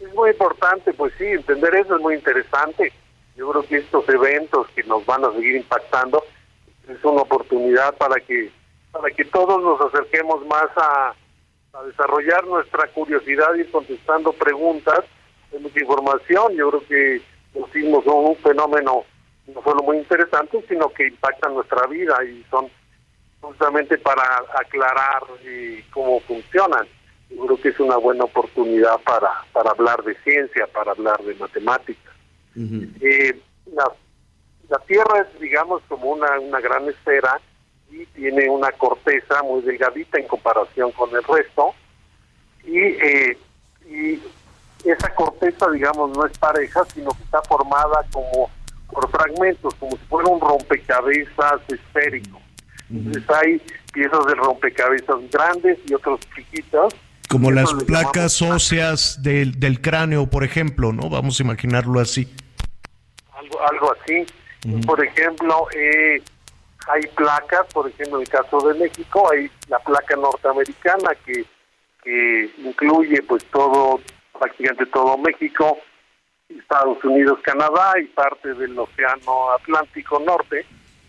es muy importante, pues sí, entender eso es muy interesante. Yo creo que estos eventos que nos van a seguir impactando es una oportunidad para que para que todos nos acerquemos más a, a desarrollar nuestra curiosidad y contestando preguntas. Hay mucha información. Yo creo que los sismos son un fenómeno no solo muy interesantes, sino que impactan nuestra vida y son justamente para aclarar cómo funcionan. Yo creo que es una buena oportunidad para, para hablar de ciencia, para hablar de matemáticas. Uh -huh. eh, la, la, Tierra es, digamos, como una, una gran esfera y tiene una corteza muy delgadita en comparación con el resto. Y, eh, y esa corteza, digamos, no es pareja, sino que está formada como por fragmentos, como si fuera un rompecabezas esférico. Entonces hay piezas de rompecabezas grandes y otras chiquitas. Como las placas óseas del, del cráneo, por ejemplo, ¿no? Vamos a imaginarlo así. Algo, algo así. Uh -huh. Por ejemplo, eh, hay placas, por ejemplo, en el caso de México, hay la placa norteamericana que, que incluye pues todo, prácticamente todo México, Estados Unidos, Canadá y parte del Océano Atlántico Norte.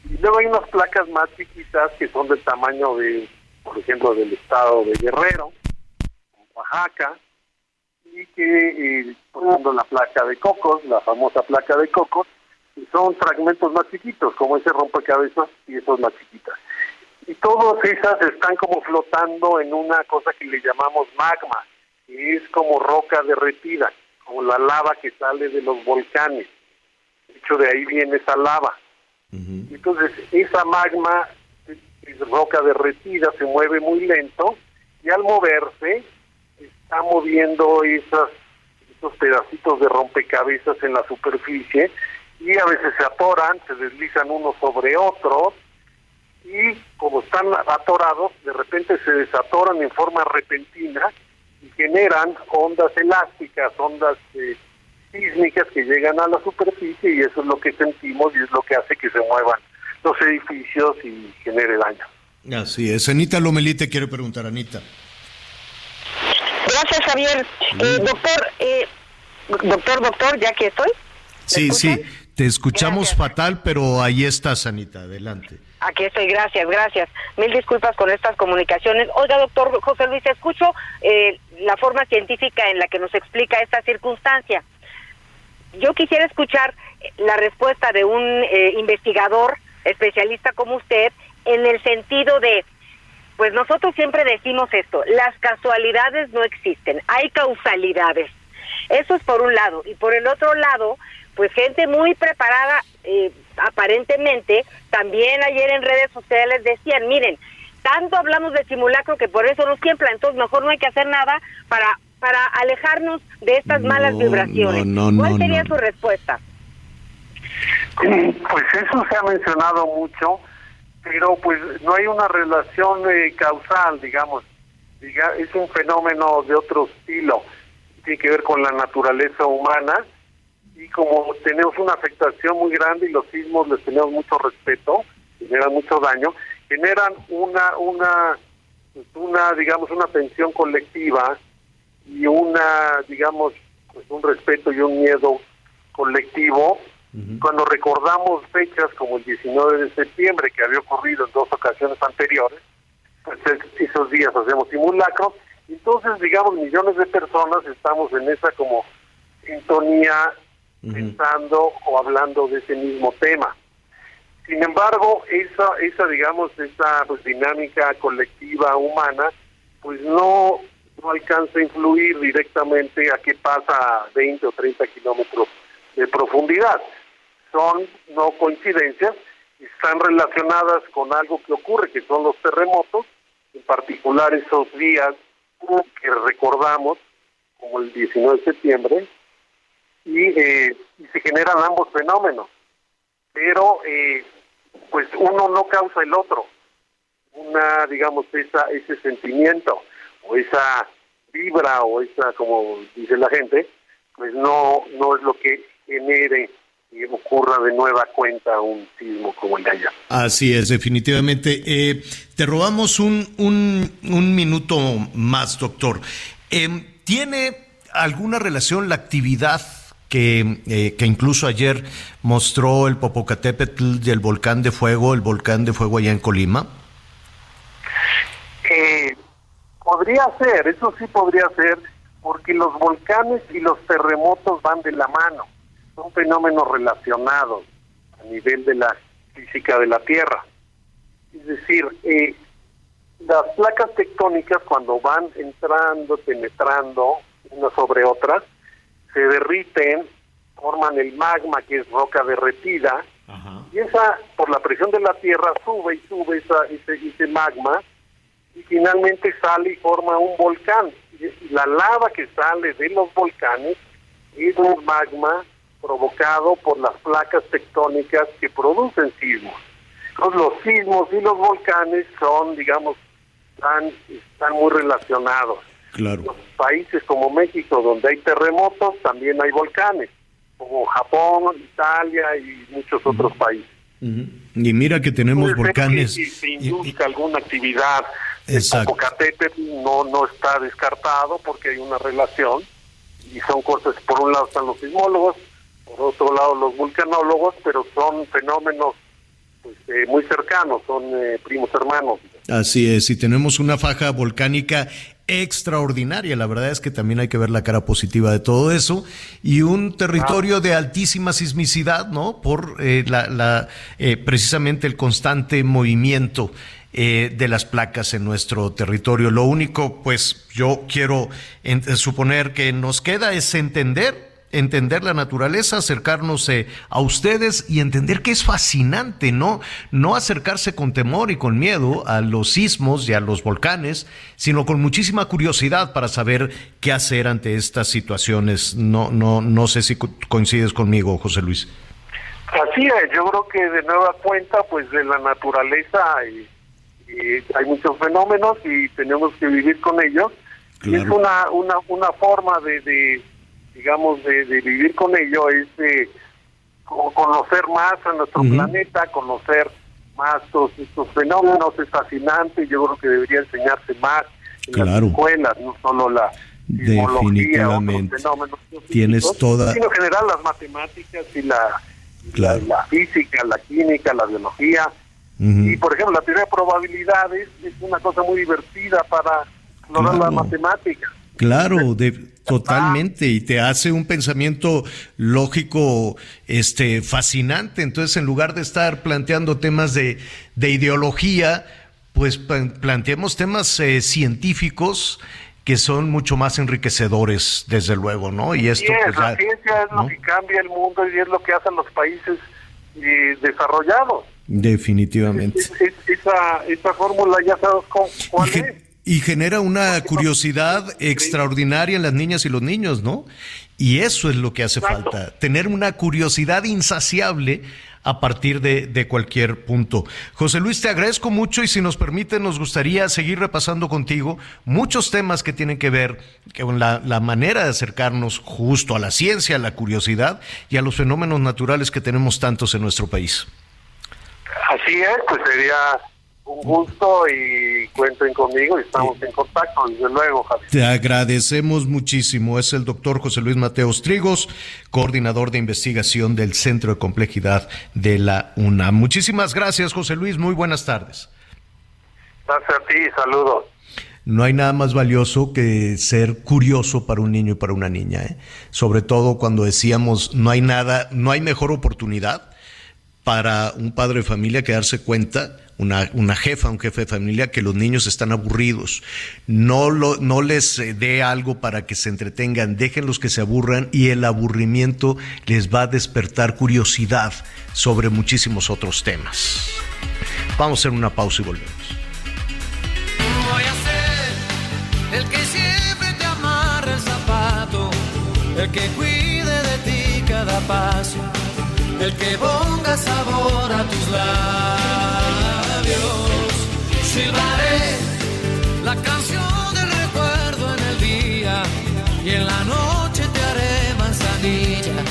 Y luego hay unas placas más chiquitas que son del tamaño de, por ejemplo, del estado de Guerrero, Oaxaca, y que, eh, por ejemplo, la placa de Cocos, la famosa placa de Cocos, son fragmentos más chiquitos, como ese rompecabezas y esos más chiquitas. Y todas esas están como flotando en una cosa que le llamamos magma, que es como roca derretida como la lava que sale de los volcanes. De hecho, de ahí viene esa lava. Uh -huh. Entonces, esa magma es roca derretida, se mueve muy lento y al moverse está moviendo esas, esos pedacitos de rompecabezas en la superficie y a veces se atoran, se deslizan unos sobre otros y como están atorados, de repente se desatoran en forma repentina y generan ondas elásticas, ondas eh, sísmicas que llegan a la superficie y eso es lo que sentimos y es lo que hace que se muevan los edificios y genere daño. Así es. Anita Lomelí te quiero preguntar, Anita. Javier. Eh, doctor, eh, doctor, doctor, ya que estoy. Sí, sí, te escuchamos gracias. fatal, pero ahí estás, Anita, adelante. Aquí estoy, gracias, gracias. Mil disculpas con estas comunicaciones. Oiga, doctor José Luis, escucho eh, la forma científica en la que nos explica esta circunstancia. Yo quisiera escuchar la respuesta de un eh, investigador especialista como usted en el sentido de, pues nosotros siempre decimos esto, las casualidades no existen, hay causalidades. Eso es por un lado. Y por el otro lado, pues gente muy preparada, eh, aparentemente, también ayer en redes sociales decían, miren, tanto hablamos de simulacro que por eso nos tiembla, entonces mejor no hay que hacer nada para para alejarnos de estas no, malas vibraciones. No, no, ¿Cuál sería su respuesta? Pues eso se ha mencionado mucho, pero pues no hay una relación eh, causal, digamos. Diga, es un fenómeno de otro estilo, tiene que ver con la naturaleza humana y como tenemos una afectación muy grande y los sismos les tenemos mucho respeto, generan mucho daño, generan una una una digamos una tensión colectiva y una digamos pues un respeto y un miedo colectivo uh -huh. cuando recordamos fechas como el 19 de septiembre que había ocurrido en dos ocasiones anteriores pues esos días hacemos simulacros entonces digamos millones de personas estamos en esa como sintonía uh -huh. pensando o hablando de ese mismo tema Sin embargo, esa, esa digamos, esa pues, dinámica colectiva humana, pues no, no alcanza a influir directamente a qué pasa a 20 o 30 kilómetros de profundidad. Son no coincidencias, están relacionadas con algo que ocurre, que son los terremotos, en particular esos días que recordamos, como el 19 de septiembre, y, eh, y se generan ambos fenómenos. Pero eh, pues uno no causa el otro. Una, digamos, esa, ese sentimiento o esa vibra o esa, como dice la gente, pues no, no es lo que genere y ocurra de nueva cuenta un sismo como el de allá. Así es, definitivamente. Eh, te robamos un, un, un, minuto más, doctor. Eh, ¿Tiene alguna relación la actividad que, eh, que, incluso ayer mostró el Popocatépetl del volcán de fuego, el volcán de fuego allá en Colima? Eh, podría ser, eso sí podría ser, porque los volcanes y los terremotos van de la mano, son fenómenos relacionados a nivel de la física de la Tierra. Es decir, eh, las placas tectónicas cuando van entrando, penetrando unas sobre otras, se derriten, forman el magma que es roca derretida, y esa, por la presión de la tierra, sube y sube esa, ese, ese magma, y finalmente sale y forma un volcán. Y la lava que sale de los volcanes es un magma provocado por las placas tectónicas que producen sismos. Entonces los sismos y los volcanes son, digamos, están, están muy relacionados. Claro. Los países como México, donde hay terremotos, también hay volcanes, como Japón, Italia y muchos otros países. Uh -huh. Y mira que tenemos volcanes. Si se induzca alguna actividad, Exacto. el no, no está descartado porque hay una relación y son cosas, por un lado están los sismólogos, por otro lado los vulcanólogos, pero son fenómenos pues, eh, muy cercanos, son eh, primos hermanos. Así es, y tenemos una faja volcánica extraordinaria. La verdad es que también hay que ver la cara positiva de todo eso. Y un territorio de altísima sismicidad, ¿no? Por eh, la, la eh, precisamente el constante movimiento eh, de las placas en nuestro territorio. Lo único, pues, yo quiero suponer que nos queda es entender entender la naturaleza, acercarnos eh, a ustedes y entender que es fascinante, ¿no? No acercarse con temor y con miedo a los sismos y a los volcanes, sino con muchísima curiosidad para saber qué hacer ante estas situaciones. No, no, no sé si coincides conmigo, José Luis. Así es, yo creo que de nueva cuenta, pues de la naturaleza y, y hay muchos fenómenos y tenemos que vivir con ellos. Claro. Y es una, una, una forma de, de digamos, de, de, vivir con ello es de conocer más a nuestro uh -huh. planeta, conocer más estos, estos, fenómenos, es fascinante, yo creo que debería enseñarse más en claro. las escuelas, no solo la definitivamente fenómenos tienes físicos, toda sino en general las matemáticas y la, claro. la, la, física, la química, la biología. Uh -huh. Y por ejemplo, la teoría de probabilidades es una cosa muy divertida para explorar claro. las matemáticas. Claro, de, totalmente, y te hace un pensamiento lógico este, fascinante. Entonces, en lugar de estar planteando temas de, de ideología, pues planteemos temas eh, científicos que son mucho más enriquecedores, desde luego, ¿no? Y esto, sí, pues, la ya, ciencia es ¿no? lo que cambia el mundo y es lo que hacen los países eh, desarrollados. Definitivamente. Es, es, esa, esa fórmula ya sabes cuál es y genera una curiosidad extraordinaria en las niñas y los niños, ¿no? Y eso es lo que hace Exacto. falta, tener una curiosidad insaciable a partir de, de, cualquier punto. José Luis, te agradezco mucho y si nos permite, nos gustaría seguir repasando contigo muchos temas que tienen que ver con la, la manera de acercarnos justo a la ciencia, a la curiosidad y a los fenómenos naturales que tenemos tantos en nuestro país. Así es, pues sería un gusto y cuenten conmigo y estamos en contacto, desde luego, Javier. Te agradecemos muchísimo. Es el doctor José Luis Mateos Trigos, coordinador de investigación del Centro de Complejidad de la UNAM. Muchísimas gracias, José Luis. Muy buenas tardes. Gracias a ti, saludos. No hay nada más valioso que ser curioso para un niño y para una niña, ¿eh? sobre todo cuando decíamos no hay nada, no hay mejor oportunidad para un padre de familia que darse cuenta, una, una, jefa, un jefe de familia, que los niños están aburridos. No, lo, no les eh, dé algo para que se entretengan, déjenlos que se aburran y el aburrimiento les va a despertar curiosidad sobre muchísimos otros temas. Vamos a hacer una pausa y volvemos. Voy a ser el que siempre te amarre el zapato, el que cuide de ti cada paso el que ponga sabor a tus labios. Silbaré la canción del recuerdo en el día y en la noche te haré manzanilla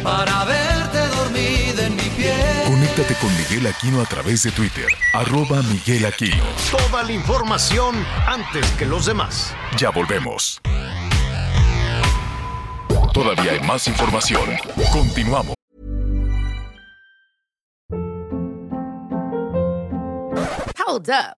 para verte dormida en mi piel. Conéctate con Miguel Aquino a través de Twitter, arroba Miguel Aquino. Toda la información antes que los demás. Ya volvemos. Todavía hay más información. Continuamos. Hold up.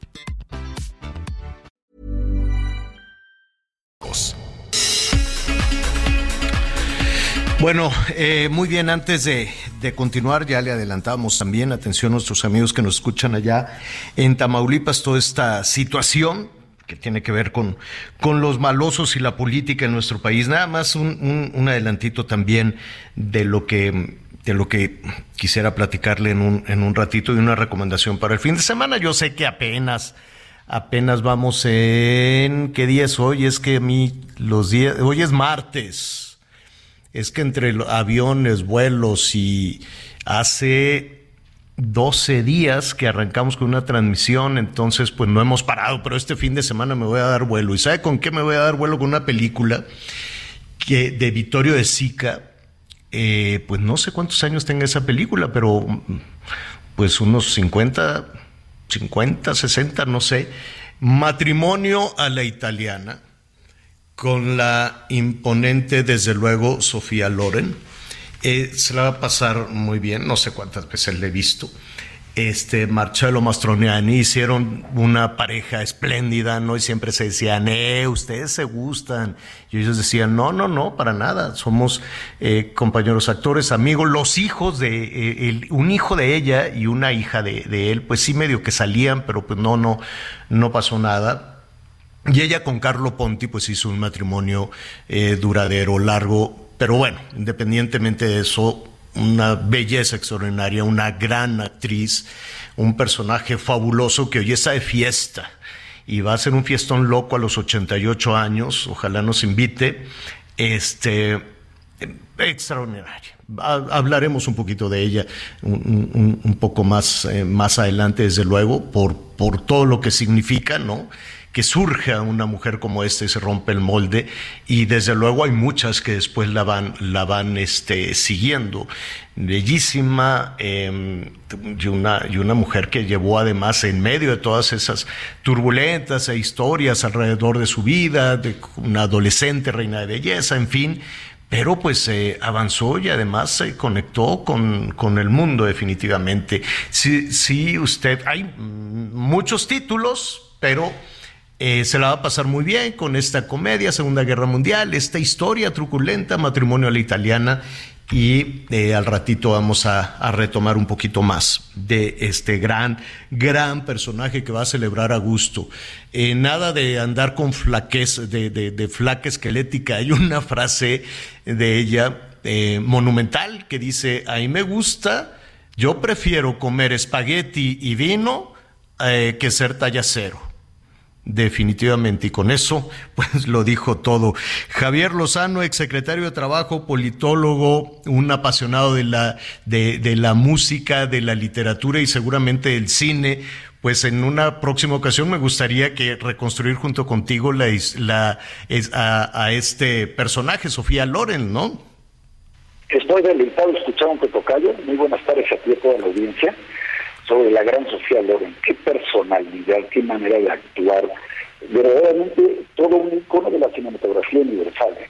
Bueno, eh, muy bien, antes de, de, continuar, ya le adelantamos también, atención a nuestros amigos que nos escuchan allá en Tamaulipas, toda esta situación que tiene que ver con, con los malosos y la política en nuestro país. Nada más un, un, un adelantito también de lo que de lo que quisiera platicarle en un, en un ratito y una recomendación para el fin de semana. Yo sé que apenas, apenas vamos en, ¿qué día es hoy? Es que a mí los días, hoy es martes es que entre aviones, vuelos y hace 12 días que arrancamos con una transmisión, entonces pues no hemos parado, pero este fin de semana me voy a dar vuelo. ¿Y sabe con qué me voy a dar vuelo? Con una película que de Vittorio de Sica, eh, pues no sé cuántos años tenga esa película, pero pues unos 50, 50, 60, no sé. Matrimonio a la italiana con la imponente, desde luego, Sofía Loren. Eh, se la va a pasar muy bien, no sé cuántas veces le he visto. Este, Marcello Mastroniani hicieron una pareja espléndida, ¿no? Y siempre se decían, eh, ustedes se gustan. Y ellos decían, no, no, no, para nada. Somos eh, compañeros actores, amigos. Los hijos de, eh, un hijo de ella y una hija de, de él, pues sí medio que salían, pero pues no, no, no pasó nada y ella con Carlo Ponti pues hizo un matrimonio eh, duradero, largo, pero bueno, independientemente de eso, una belleza extraordinaria, una gran actriz, un personaje fabuloso que hoy está de fiesta y va a ser un fiestón loco a los 88 años, ojalá nos invite, este, extraordinaria. Hablaremos un poquito de ella un, poco más, eh, más adelante, desde luego, por, por todo lo que significa, ¿no? Que surja una mujer como esta y se rompe el molde y desde luego hay muchas que después la van, la van este, siguiendo. Bellísima eh, y, una, y una mujer que llevó además en medio de todas esas turbulentas e historias alrededor de su vida, de una adolescente reina de belleza, en fin, pero pues eh, avanzó y además se conectó con, con el mundo definitivamente. Sí, sí, usted, hay muchos títulos, pero eh, se la va a pasar muy bien con esta comedia, Segunda Guerra Mundial, esta historia truculenta, matrimonio a la italiana. Y eh, al ratito vamos a, retomar un poquito más de este gran, gran personaje que va a celebrar a gusto. Eh, nada de andar con flaquez, de, de, de, esquelética. Hay una frase de ella monumental que dice, a mí me gusta, yo prefiero comer espagueti y vino que ser talla cero. Definitivamente, y con eso, pues lo dijo todo. Javier Lozano, exsecretario de Trabajo, politólogo, un apasionado de la, de, de la música, de la literatura y seguramente del cine. Pues en una próxima ocasión me gustaría que reconstruir junto contigo la, la, a, a este personaje, Sofía Loren, ¿no? Estoy deleitado de escuchar un Tocayo. Muy buenas tardes a a toda la audiencia. Sobre la gran Sofía Loren, qué personalidad, qué manera de actuar, verdaderamente todo un icono de la cinematografía universal. ¿eh?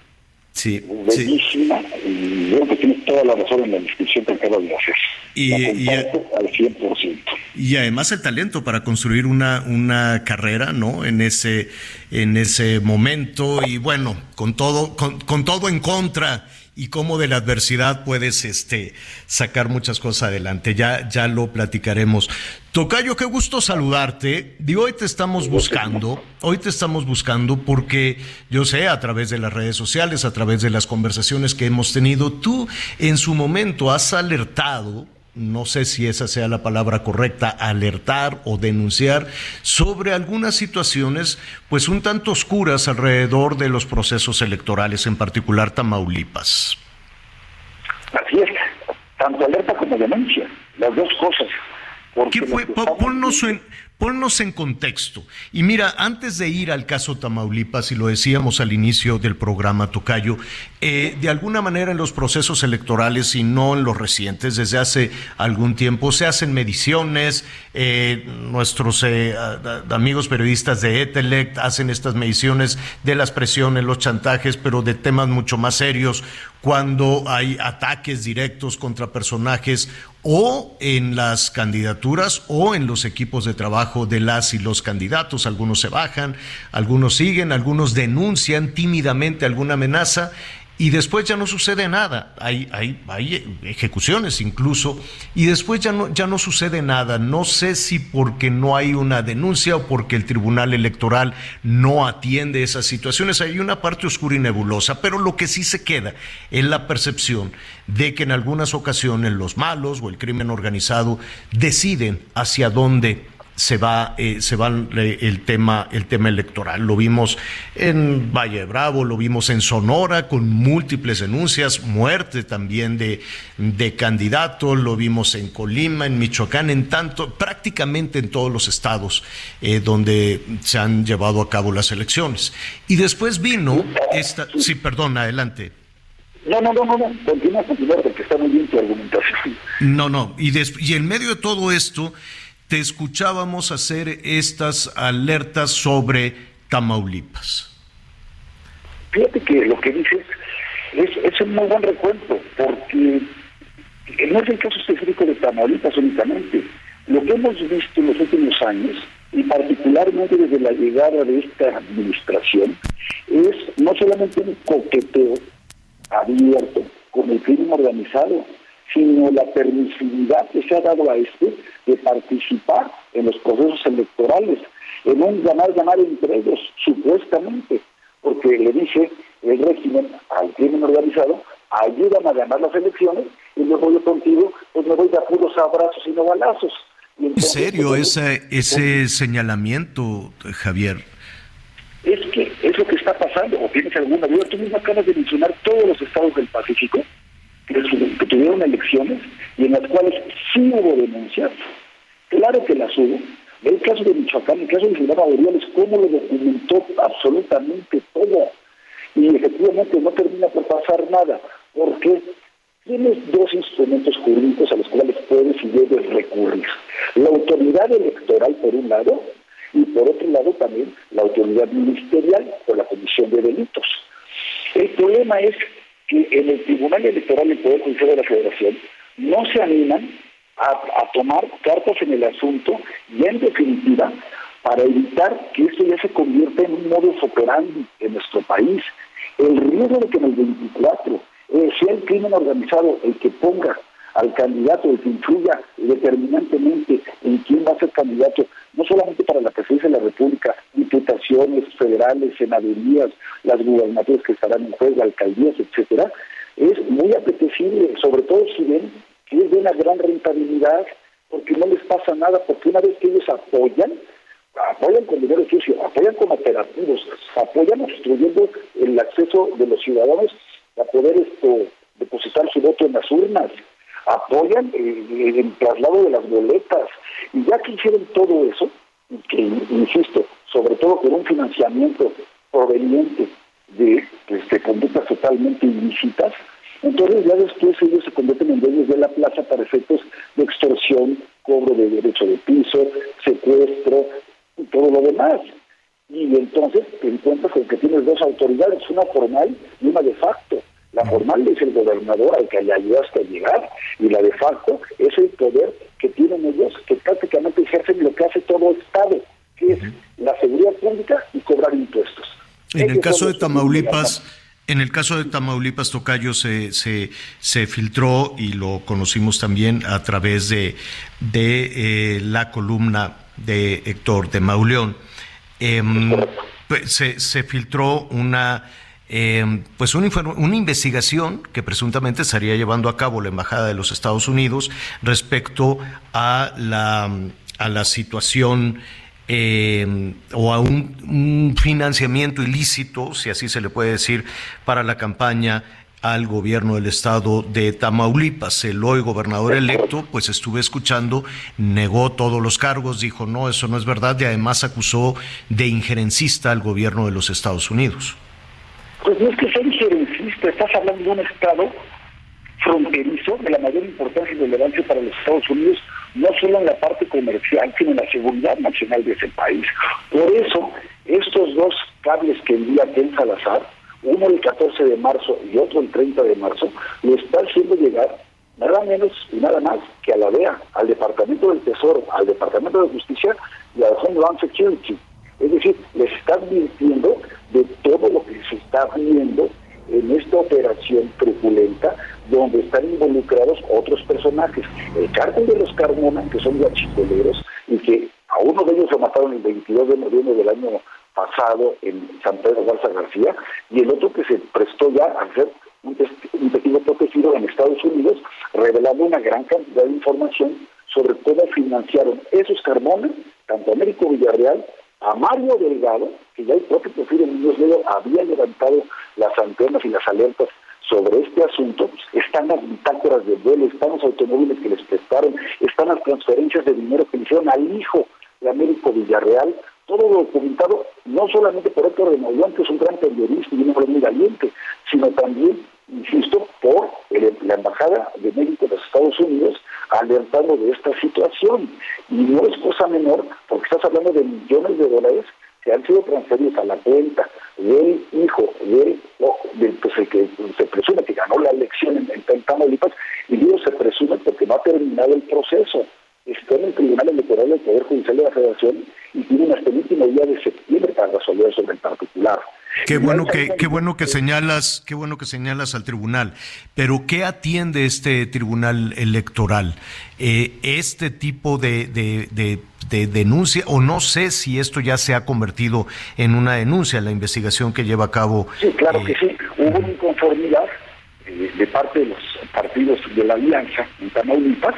Sí, bellísima y creo que tienes toda la razón en la descripción que acabas de hacer. Y, y, al 100%. Y además el talento para construir una, una carrera, ¿no? En ese, en ese momento y bueno, con todo, con, con todo en contra y cómo de la adversidad puedes este, sacar muchas cosas adelante. Ya, ya lo platicaremos. Tocayo, qué gusto saludarte. Digo, hoy te estamos buscando, hoy te estamos buscando porque yo sé, a través de las redes sociales, a través de las conversaciones que hemos tenido, tú en su momento has alertado no sé si esa sea la palabra correcta, alertar o denunciar sobre algunas situaciones pues un tanto oscuras alrededor de los procesos electorales, en particular Tamaulipas. Así es, tanto alerta como denuncia, las dos cosas. ¿Qué fue? Ponnos en, Ponnos en contexto. Y mira, antes de ir al caso Tamaulipas, y lo decíamos al inicio del programa Tocayo, eh, de alguna manera en los procesos electorales y no en los recientes, desde hace algún tiempo, se hacen mediciones, eh, nuestros eh, amigos periodistas de Etelect hacen estas mediciones de las presiones, los chantajes, pero de temas mucho más serios, cuando hay ataques directos contra personajes o en las candidaturas o en los equipos de trabajo de las y los candidatos. Algunos se bajan, algunos siguen, algunos denuncian tímidamente alguna amenaza y después ya no sucede nada. Hay, hay, hay, ejecuciones incluso, y después ya no, ya no sucede nada. No sé si porque no hay una denuncia o porque el Tribunal Electoral no atiende esas situaciones. Hay una parte oscura y nebulosa, pero lo que sí se queda es la percepción de que en algunas ocasiones los malos o el crimen organizado deciden hacia dónde se va, eh, se va el tema, el tema electoral. Lo vimos en Valle Bravo, lo vimos en Sonora con múltiples denuncias, muerte también de, de candidatos, lo vimos en Colima, en Michoacán, en tanto, prácticamente en todos los estados eh, donde se han llevado a cabo las elecciones. Y después vino esta, sí, perdón, adelante. No, no, no, no, no. continúa, continúa, porque está muy bien tu argumentación. No, no, y, y en medio de todo esto, te escuchábamos hacer estas alertas sobre Tamaulipas. Fíjate que lo que dices es, es un muy buen recuento, porque no es el caso específico de Tamaulipas únicamente. Lo que hemos visto en los últimos años, y particularmente desde la llegada de esta administración, es no solamente un coqueteo abierto con el crimen organizado, sino la permisividad que se ha dado a este de participar en los procesos electorales, en un ganar-ganar entre ellos, supuestamente, porque le dice el régimen al crimen organizado, ayúdame a ganar las elecciones y luego yo contigo, pues me voy de puros abrazos y no balazos. ¿En serio pues, ese, ese señalamiento, Javier? Es que es lo que está pasando, o tienes alguna duda, tú mismo acabas de mencionar todos los estados del Pacífico, que, tuvieron elecciones y en las cuales sí hubo denuncias, claro que las hubo. El caso de Michoacán, el caso de señor Aureliales, cómo lo documentó absolutamente todo. Y efectivamente no termina por pasar nada, porque tienes dos instrumentos jurídicos a los cuales puedes y debes recurrir. La autoridad electoral, por un lado, y por otro lado también la autoridad ministerial o la comisión de delitos. El problema es que en el Tribunal Electoral y el Poder Judicial de la Federación no se animan a, tomar cartas en el asunto y en definitiva para evitar que esto ya se convierta en un modo operandi en nuestro país. El riesgo de que en el 24 eh, sea el crimen organizado el que ponga al candidato, el que influya determinantemente en quién va a ser candidato, no solamente para la presidencia de la República, diputaciones federales, senadurías, las gubernaturas que estarán en juego, alcaldías, etcétera, es muy apetecible, sobre todo si ven que es de una gran rentabilidad, porque no les pasa nada, porque una vez que ellos apoyan, apoyan con dinero sucio, apoyan con operativos, apoyan obstruyendo el acceso de los ciudadanos a poder esto depositar su voto en las urnas, apoyan el, traslado de las boletas. Y ya que hicieron todo eso, que insisto, sobre todo por un financiamiento proveniente de, pues, de conductas totalmente ilícitas, Entonces ya después ellos se convierten en dueños de la plaza para efectos de extorsión, cobro de derecho de piso, secuestro y todo lo demás. Y entonces te encuentras con que tienes dos autoridades, una formal y una de facto. La formal es el gobernador al que le ayudaste a llegar y la de facto es el poder que tienen ellos que prácticamente ejercen lo que hace todo Estado, que es la seguridad pública y cobrar impuestos. En el caso de Tamaulipas, en el caso de Tamaulipas, Tocayo se, se, se filtró y lo conocimos también a través de, de eh, la columna de Héctor de Mauleón. Em, pues, se, se filtró una eh, pues una, investigación que presuntamente estaría llevando a cabo la Embajada de los Estados Unidos respecto a la, a la situación eh, o a un, un, financiamiento ilícito, si así se le puede decir, para la campaña al gobierno del estado de Tamaulipas. El hoy gobernador electo, pues estuve escuchando, negó todos los cargos, dijo no, eso no es verdad y además acusó de injerencista al gobierno de los Estados Unidos. Pues no es que sea injerencista, estás hablando de un Estado fronterizo de la mayor importancia y relevancia para los Estados Unidos, no solo en la parte comercial, sino en la seguridad nacional de ese país. Por eso, estos dos cables que envía Ken Salazar, uno el 14 de marzo y otro el 30 de marzo, lo está haciendo llegar nada menos y nada más que a la DEA, al Departamento del Tesoro, al Departamento de Justicia y al Homeland Security. Es decir, les está advirtiendo de todo lo que se está viendo en esta operación truculenta donde están involucrados otros personajes. El cártel de los Carmona, que son guachicoleros, y que a uno de ellos lo mataron el 22 de noviembre del año pasado en San Pedro Garza García, y el otro que se prestó ya a hacer un, un testigo protegido en Estados Unidos, revelando una gran cantidad de información sobre cómo financiaron esos Carmona, tanto Américo Villarreal a Mario Delgado, que ya el propio Porfirio Muñoz Ledo había levantado las antenas y las alertas sobre este asunto, están las bitácoras de vuelo, están los automóviles que les prestaron, están las transferencias de dinero que le hicieron al hijo de Américo Villarreal, todo documentado no solamente por Héctor de que es un gran periodista y un hombre muy valiente, sino también, insisto, por la Embajada de México de los Estados Unidos, alertando de esta situación. Y no es cosa menor, porque estás hablando de millones de dólares que han sido transferidos a la cuenta del hijo del, pues, que se presume que ganó la elección en, en Tamaulipas, y digo se presume porque no ha terminado el proceso. Está en el Tribunal Electoral del Poder Judicial de la Federación y tiene hasta el último día de septiembre para resolver sobre el particular. Qué bueno que qué bueno que señalas, qué bueno que señalas al tribunal. Pero ¿qué atiende este tribunal electoral? Eh, este tipo de, de, de, de, denuncia o no sé si esto ya se ha convertido en una denuncia la investigación que lleva a cabo. Sí, claro eh, que sí. Hubo una inconformidad eh, de parte de los partidos de la alianza en Tamaulipas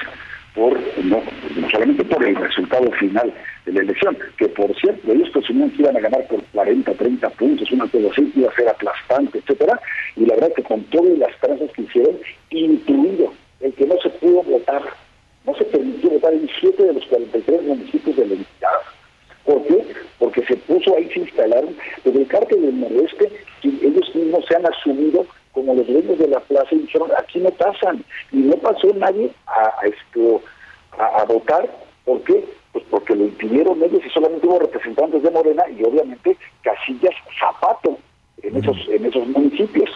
por no, no, solamente por el resultado final de la elección, que por cierto, ellos presumían que iban a ganar por 40, 30 puntos, una cosa así, iba a ser aplastante, etcétera, y la verdad que con todas las trazas que hicieron, incluido el que no se pudo votar, no se permitió votar en 7 de los 43 municipios de la entidad. ¿Por qué? Porque se puso ahí, se instalaron, desde el cártel del noroeste, ellos mismos se han asumido como los dueños de la plaza y dijeron, aquí no pasan. Y no pasó nadie a, a esto, a, a, votar. ¿Por qué? Pues porque lo impidieron ellos y solamente hubo representantes de Morena y obviamente casillas zapato en esos, en esos municipios.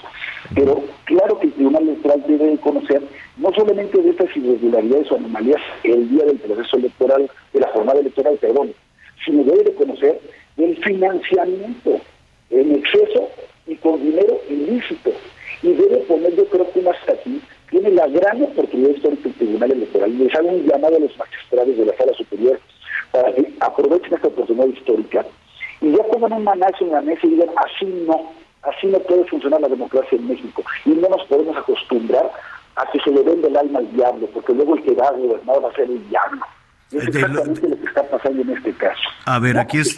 Pero claro que el Tribunal Electoral debe conocer no solamente de estas irregularidades o anomalías el día del proceso electoral, de la jornada electoral, perdón, sino debe de conocer del financiamiento en exceso y con dinero ilícito y debe poner, yo creo que hasta aquí tiene la gran oportunidad histórica del Tribunal Electoral y les hago un llamado a los magistrados de la Sala Superior para que aprovechen esta oportunidad histórica y ya pongan un manazo en la mesa y digan, así no, así no puede funcionar la democracia en México y no nos podemos acostumbrar a que se le venda el alma al diablo, porque luego el que va a gobernar va a ser el diablo. Y es exactamente lo que está pasando en este caso. A ver, aquí es...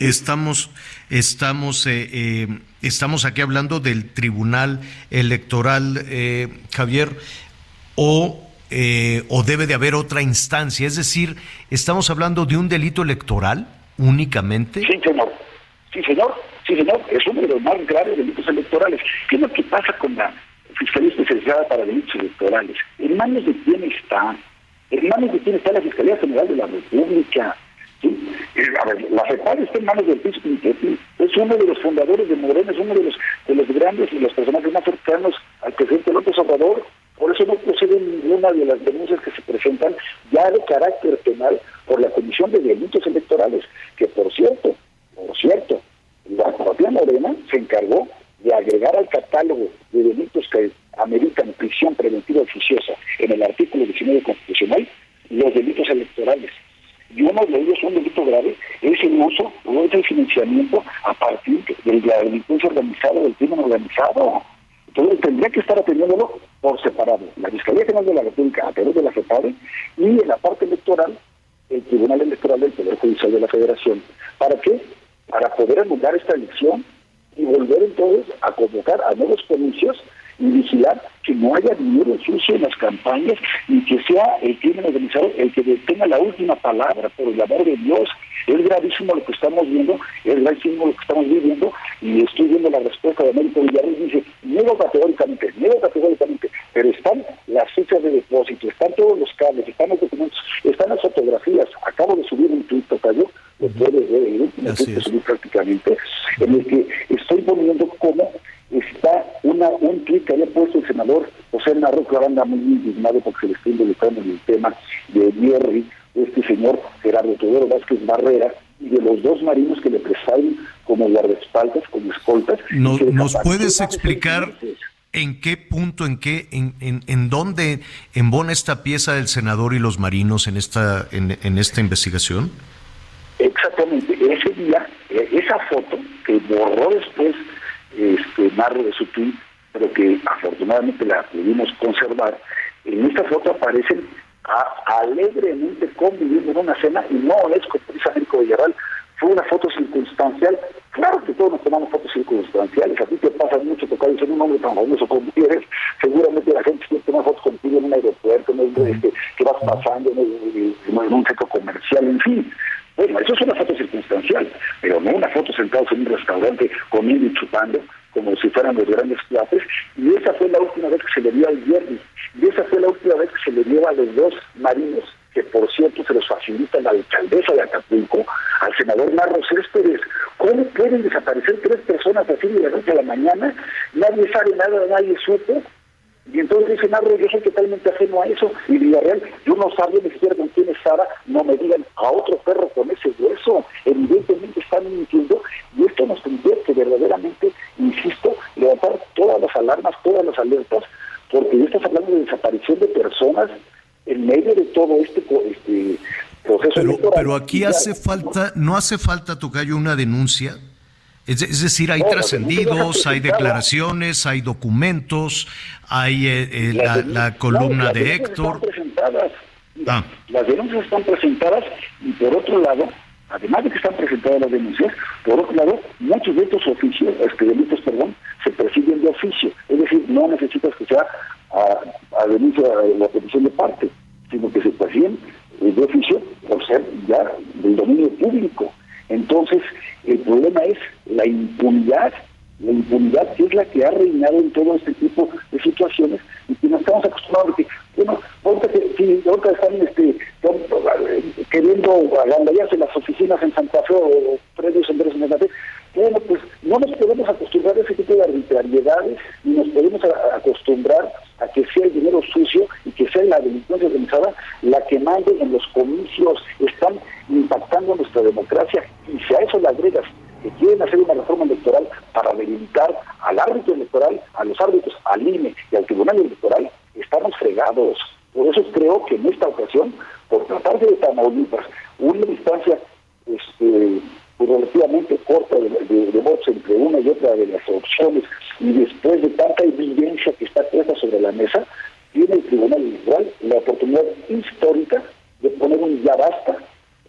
Estamos, estamos, eh, eh, estamos aquí hablando del Tribunal Electoral, eh, Javier, o, o debe de haber otra instancia. Es decir, estamos hablando de un delito electoral únicamente. Sí, señor. Sí, señor. Sí, señor. Es uno de los más graves delitos electorales. ¿Qué es lo que pasa con la Fiscalía Especializada para Delitos Electorales. ¿En manos de quién está? ¿En manos de quién está la Fiscalía General de la República? ¿Sí? La FEPAD está en manos del príncipe es uno de los fundadores de Morena, es uno de los, de los grandes y los personajes más cercanos al presidente López Obrador. Por eso no procede ninguna de las denuncias que se presentan ya de carácter penal por la Comisión de Delitos Electorales, que por cierto, por cierto, la propia Morena se encargó de agregar al catálogo de delitos que ameritan prisión preventiva oficiosa en el artículo 19 constitucional los delitos electorales. Y uno de ellos, un delito grave, es el uso o el financiamiento a partir de la delincuencia organizada, del crimen organizado. Entonces tendría que estar atendiéndolo por separado. La Fiscalía General de la República a través de la FEPADE y en la parte electoral, el Tribunal Electoral del Poder Judicial de la Federación. ¿Para qué? Para poder anular esta elección y volver entonces a convocar a nuevos comicios y vigilar que no haya dinero sucio en las campañas y que sea el crimen organizado el que tenga la última palabra, por el amor de Dios. Es gravísimo lo que estamos viendo, es gravísimo lo que estamos viviendo y estoy viendo la respuesta de Américo Villarreal dice, niego categóricamente, niego categóricamente, pero están las fichas de depósito, están todos los cables, están los documentos, están las fotografías. Acabo de subir un tuit, Tocayo, lo puedes ver, ¿eh? subir prácticamente, en el que estoy poniendo cómo está una un tweet que había puesto el senador José Narro, que anda muy indignado porque se le está involucrando en el tema de Jerry, este señor Gerardo Teodoro Vázquez Barrera, y de los dos marinos que le prestaron como guardaespaldas, como escoltas. ¿Nos, ¿nos puedes explicar en qué punto, en qué, en, en, en dónde embona esta pieza del senador y los marinos en esta, en, en esta investigación? Exactamente, ese día, eh, esa foto que borró después este, narro de su tweet, pero que afortunadamente la pudimos conservar. En esta foto aparecen alegremente conviviendo en una cena y no es dice Américo Villarreal, fue una foto circunstancial. Claro que todos nos tomamos fotos circunstanciales, a ti te pasa mucho tocar y ser un hombre tan famoso como eres, seguramente la gente quiere tomar fotos contigo en un aeropuerto, en este, que vas pasando en, en un centro comercial, en fin. Bueno, eso es una foto circunstancial, pero no una foto sentados en un restaurante comiendo y chupando, como si fueran los grandes clases, y esa fue la última vez que se le dio al viernes, y esa fue la última vez que se le dio a los dos marinos, que por cierto se los facilita la alcaldesa de Acapulco, al senador Marro Céspedes. ¿Cómo pueden desaparecer tres personas así de la noche a la mañana? Nadie sabe nada, nadie supo. Y entonces dice Narro, yo soy totalmente ajeno a eso. Y Villarreal, yo no sabía ni siquiera con quién estaba, no me digan a otro perro con ese hueso. Evidentemente están mintiendo y esto nos tendría que verdaderamente, insisto, levantar todas las alarmas, todas las alertas, porque ya estás hablando de desaparición de personas en medio de todo este, este proceso pero, Pero aquí hace falta, no hace falta, Tocayo, una denuncia es, decir, hay trascendidos, hay declaraciones, hay documentos, hay eh, eh, la, columna de Héctor. Ah. Las denuncias están presentadas y por otro lado, además de que están presentadas las denuncias, por otro lado, muchos de estos oficios, este, delitos, perdón, se persiguen de oficio. Es decir, no necesitas que sea a, a denuncia la petición de parte, sino que se persiguen de oficio por ser ya del dominio público. Entonces, el problema es la impunidad, la impunidad que es la que ha reinado en todo este tipo de situaciones y que nos estamos acostumbrados a que, bueno, ahorita, que, ahorita están este, queriendo agandallarse las oficinas en Santa Fe o predios en Santa Fe, bueno, pues no nos podemos acostumbrar a ese tipo de arbitrariedades, ni nos podemos acostumbrar a que sea el dinero sucio y que sea la delincuencia organizada la que mande en los comicios. Están impactando nuestra democracia y si a eso le agregas que quieren hacer una reforma electoral para delimitar al árbitro electoral, a los árbitros, al INE y al Tribunal Electoral, estamos fregados. Por eso creo que en esta ocasión, por tratarse de Tamaulipas, una distancia este, relativamente corta de, de, votos entre una y otra de las opciones y después de tanta evidencia que está puesta sobre la mesa, tiene el Tribunal Electoral la oportunidad histórica de poner un ya basta,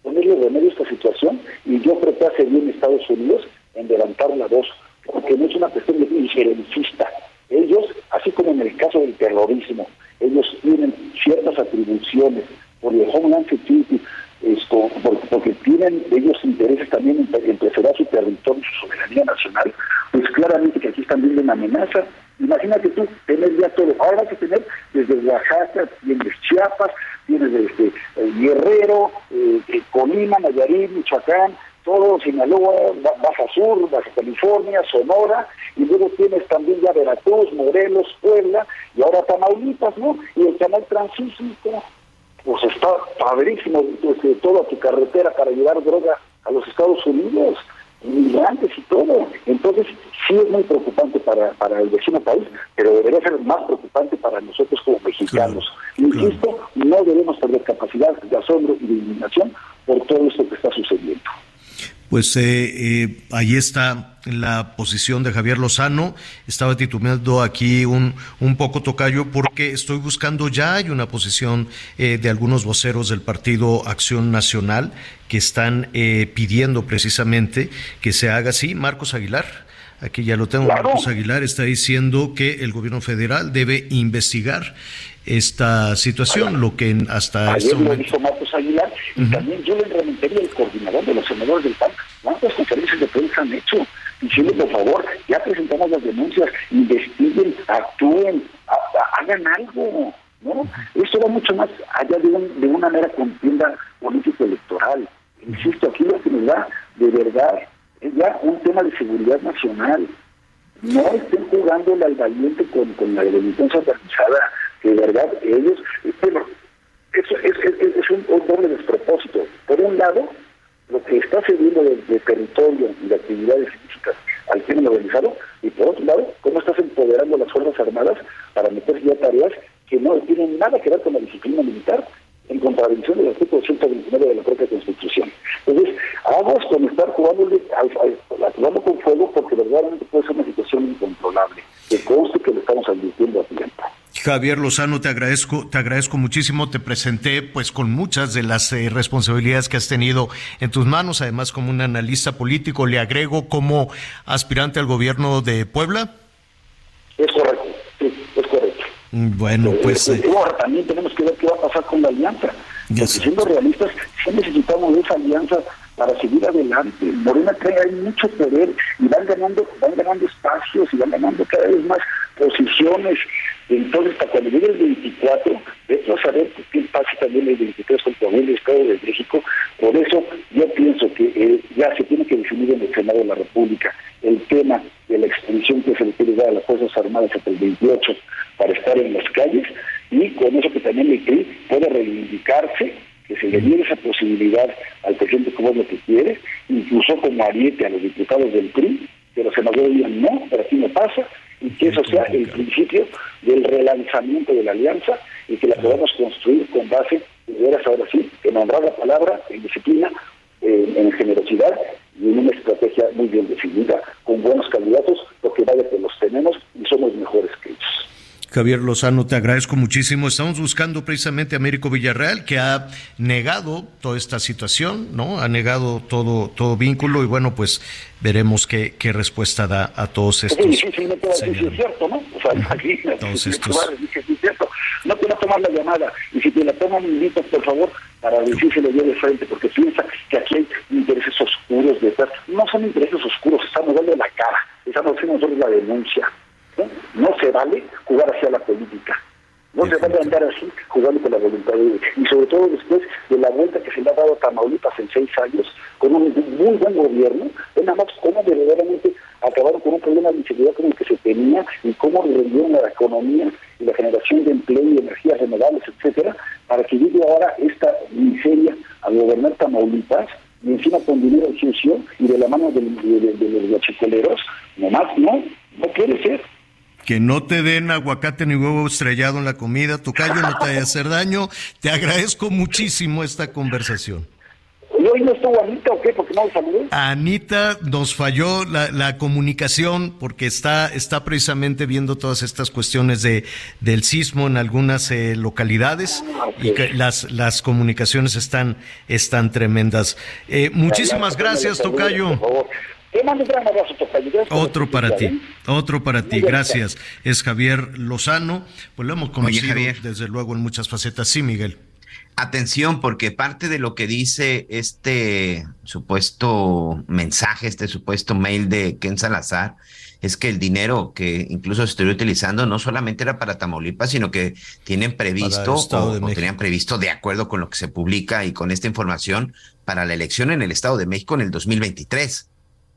ponerle remedio a esta situación y yo creo que hace bien Estados Unidos en levantar la voz, porque no es una cuestión de injerencista. Ellos, así como en el caso del terrorismo, ellos tienen ciertas atribuciones por el Homeland Security, esto, porque, tienen ellos intereses también en, preservar su territorio y su soberanía nacional, pues claramente que aquí están viendo una amenaza Imagínate tú tener ya todo. Ahora vas a tener desde Oaxaca, tienes Chiapas, tienes este, eh, Guerrero, eh, eh, Colima, Nayarit, Michoacán, todo Sinaloa, Baja Sur, Baja California, Sonora, y luego tienes también ya Veracruz, Morelos, Puebla, y ahora Tamaulipas, ¿no? Y el canal transísmico, pues está padrísimo, desde toda tu carretera para llevar droga a los Estados Unidos, inmigrantes y todo. Entonces, sí es muy preocupante para, para el vecino país, pero debería ser más preocupante para nosotros como mexicanos. Insisto, no debemos perder capacidad de asombro y de indignación por todo esto que está sucediendo pues eh, eh, ahí está la posición de Javier Lozano. Estaba titulando aquí un, un poco tocayo porque estoy buscando ya hay una posición eh, de algunos voceros del Partido Acción Nacional que están pidiendo precisamente que se haga así. Marcos Aguilar. Aquí ya lo tengo. Marcos Aguilar está diciendo que el gobierno federal debe investigar esta situación, lo que hasta Ayer este lo dijo Marcos Aguilar, y también yo le remitiría el coordinador de los senadores del PAN. ¿Cuántas conferencias de prensa han hecho? Diciendo, por favor, ya presentamos las denuncias, investiguen, actúen, hagan algo. ¿no? Esto va mucho más allá de, de una mera contienda político-electoral. Insisto, aquí lo que nos da de verdad es ya un tema de seguridad nacional. No estén jugando al valiente con, con la delincuencia organizada de verdad ellos, bueno, eso es, un, doble despropósito. Por un lado, lo que está cediendo de, territorio y de actividades físicas al crimen organizado, y por otro lado, cómo estás empoderando las Fuerzas Armadas para meterse ya tareas que no tienen nada que ver con la disciplina militar, en contradicción del artículo 129 de la propia Constitución. Entonces, aguas con estar jugando, jugando con fuego porque verdaderamente puede ser una situación incontrolable. Que conste que lo estamos advirtiendo a tiempo. Javier Lozano, te agradezco, te agradezco muchísimo. Te presenté pues con muchas de las eh, responsabilidades que has tenido en tus manos, además como un analista político. Le agrego como aspirante al gobierno de Puebla. Es correcto, sí, es correcto. Bueno, eh, pues. Eh, también tenemos que ver qué va a pasar con la alianza. Porque siendo realistas, sí necesitamos esa alianza para seguir adelante. Morena trae hay mucho poder y van ganando, van ganando espacios y van ganando cada vez más posiciones. Entonces, hasta cuando llegue el 24, vamos a saber qué pasa también el 23 con el Estado de México. Por eso yo pienso que eh, ya se tiene que definir en el Senado de la República el tema de la extensión que se le quiere dar a las Fuerzas Armadas hasta el 28 para estar en las calles y con eso que también el CRI puede reivindicarse que se le diera esa posibilidad al presidente como lo que quiere, incluso como ariete a los diputados del PRI, que los senadores digan no, pero aquí no pasa, y que eso sea el principio del relanzamiento de la alianza y que la podamos construir con base, de veras ahora sí, en honrar la palabra, en disciplina, en generosidad y en una estrategia muy bien definida, con buenos candidatos, porque vaya que los tenemos y somos mejores que ellos. Javier Lozano, te agradezco muchísimo. Estamos buscando precisamente a Américo Villarreal, que ha negado toda esta situación, ¿no? Ha negado todo, todo vínculo y bueno, pues veremos qué, qué respuesta da a todos estos. Sí, sí, sí, no te si es cierto, ¿no? O sea, aquí, todos estos... es cierto. No quiero tomar la llamada y si te la toman, invitas, por favor, para decírselo yo de frente, porque piensa que aquí hay intereses oscuros detrás. No son intereses oscuros, estamos dando la cara, estamos haciendo nosotros la denuncia. No se vale jugar hacia la política. No se vale andar así jugando con la voluntad de Y sobre todo después de la vuelta que se le ha dado a Tamaulipas en seis años, con un muy buen gobierno, es nada más cómo verdaderamente acabaron con un problema de inseguridad como el que se tenía y cómo revivieron la economía y la generación de empleo y energías renovables, etcétera, para que llegue ahora esta miseria a gobernar Tamaulipas y encima con dinero sucio y de la mano de, de, de los guachicoleros, nomás no, no puede ser que no te den aguacate ni huevo estrellado en la comida, tu callo no te vaya a hacer daño. Te agradezco muchísimo esta conversación. ¿Y hoy no estuvo Anita o qué? Porque no saludé. Anita nos falló la, comunicación porque está, está precisamente viendo todas estas cuestiones de, del sismo en algunas eh, localidades ah, y que las, las comunicaciones están, están tremendas. Eh, muchísimas gracias, Tocayo. Otro para ti, otro para ti, gracias. Es Javier Lozano, pues lo hemos conocido desde luego en muchas facetas. Sí, Miguel. Atención, porque parte de lo que dice este supuesto mensaje, este supuesto mail de Ken Salazar, es que el dinero que incluso se estoy utilizando no solamente era para Tamaulipas, sino que tienen previsto o, tenían previsto, de acuerdo con lo que se publica y con esta información, para la elección en el Estado de México en el 2023.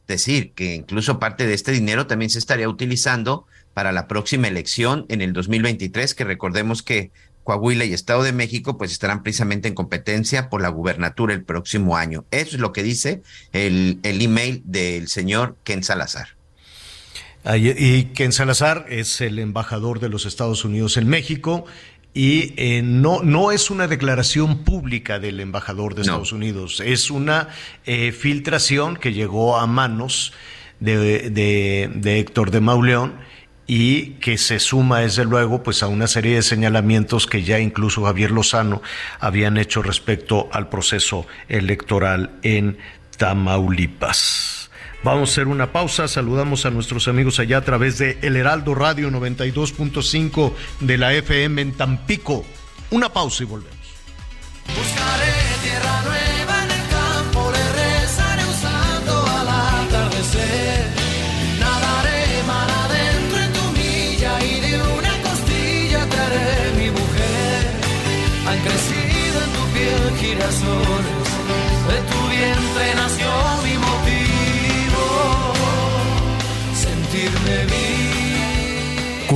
Decir, que incluso parte de este dinero también se estaría utilizando para la próxima elección en el 2023, que recordemos que Coahuila y Estado de México pues estarán precisamente en competencia por la gubernatura el próximo año. Eso es lo que dice el, el email del señor Ken Salazar. Y Ken Salazar es el embajador de los Estados Unidos en México y eh, no, no es una declaración pública del embajador de Estados Unidos, es una eh, filtración que llegó a manos de, de, Héctor de Mauleón y que se suma desde luego pues a una serie de señalamientos que ya incluso Javier Lozano habían hecho respecto al proceso electoral en Tamaulipas. Vamos a hacer una pausa. Saludamos a nuestros amigos allá a través de El Heraldo Radio 92.5 de la FM en Tampico. Una pausa y volvemos. Buscaré tierra nueva en el campo, le rezaré usando al atardecer. Nadaré mar adentro en tu milla y de una costilla te haré mi mujer. Han crecido en tu piel girasoles,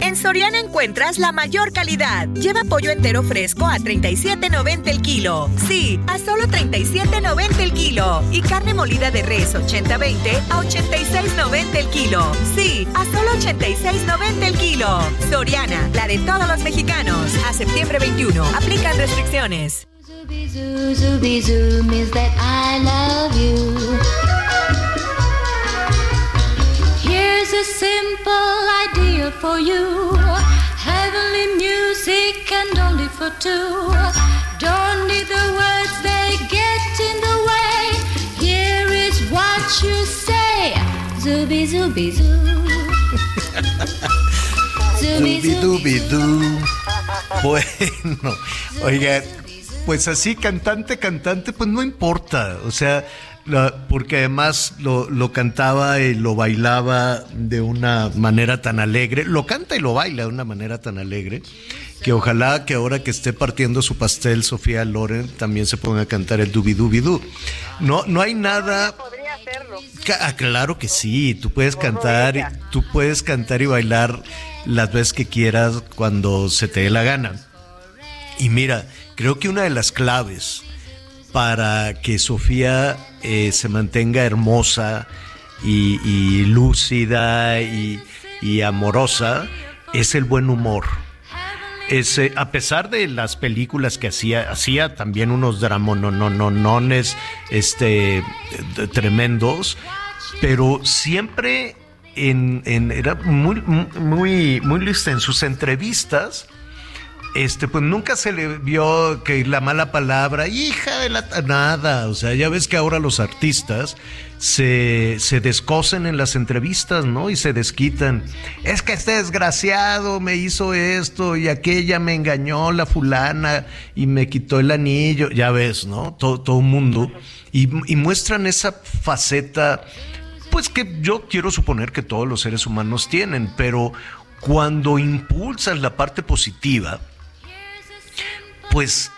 En Soriana encuentras la mayor calidad. Lleva pollo entero fresco a 37.90 el kilo. Sí, a solo 37.90 el kilo. Y carne molida de res 80-20 a 86.90 el kilo. Sí, a solo 86.90 el kilo. Soriana, la de todos los mexicanos. A septiembre 21. Aplican restricciones. A simple idea for you. Heavenly music and only for two. Don't need the words, they get in the way. Here is what you say. Zooby zooby zoo. Zooby dooby doo. Bueno, oiga, pues así cantante, cantante, pues no importa. O sea, porque además lo, lo, cantaba y lo bailaba de una manera tan alegre, lo canta y lo baila de una manera tan alegre, que ojalá que ahora que esté partiendo su pastel Sofía Loren también se ponga a cantar el dubi dubi du. No, no hay nada... Ah, claro que sí, tú puedes cantar, tú puedes cantar y bailar las veces que quieras cuando se te dé la gana. Y mira, creo que una de las claves para que Sofía eh, se mantenga hermosa y, lúcida y, amorosa es el buen humor. Ese, a pesar de las películas que hacía, hacía también unos dramonononones este, tremendos, pero siempre en, era muy, muy, muy lista en sus entrevistas este, pues nunca se le vio que la mala palabra, hija de la... Nada, o sea, ya ves que ahora los artistas se, se descosen en las entrevistas, ¿no? Y se desquitan. Es que este desgraciado me hizo esto y aquella me engañó la fulana y me quitó el anillo, ya ves, ¿no? Todo, todo mundo. Y, y muestran esa faceta, pues que yo quiero suponer que todos los seres humanos tienen, pero cuando impulsas la parte positiva, pues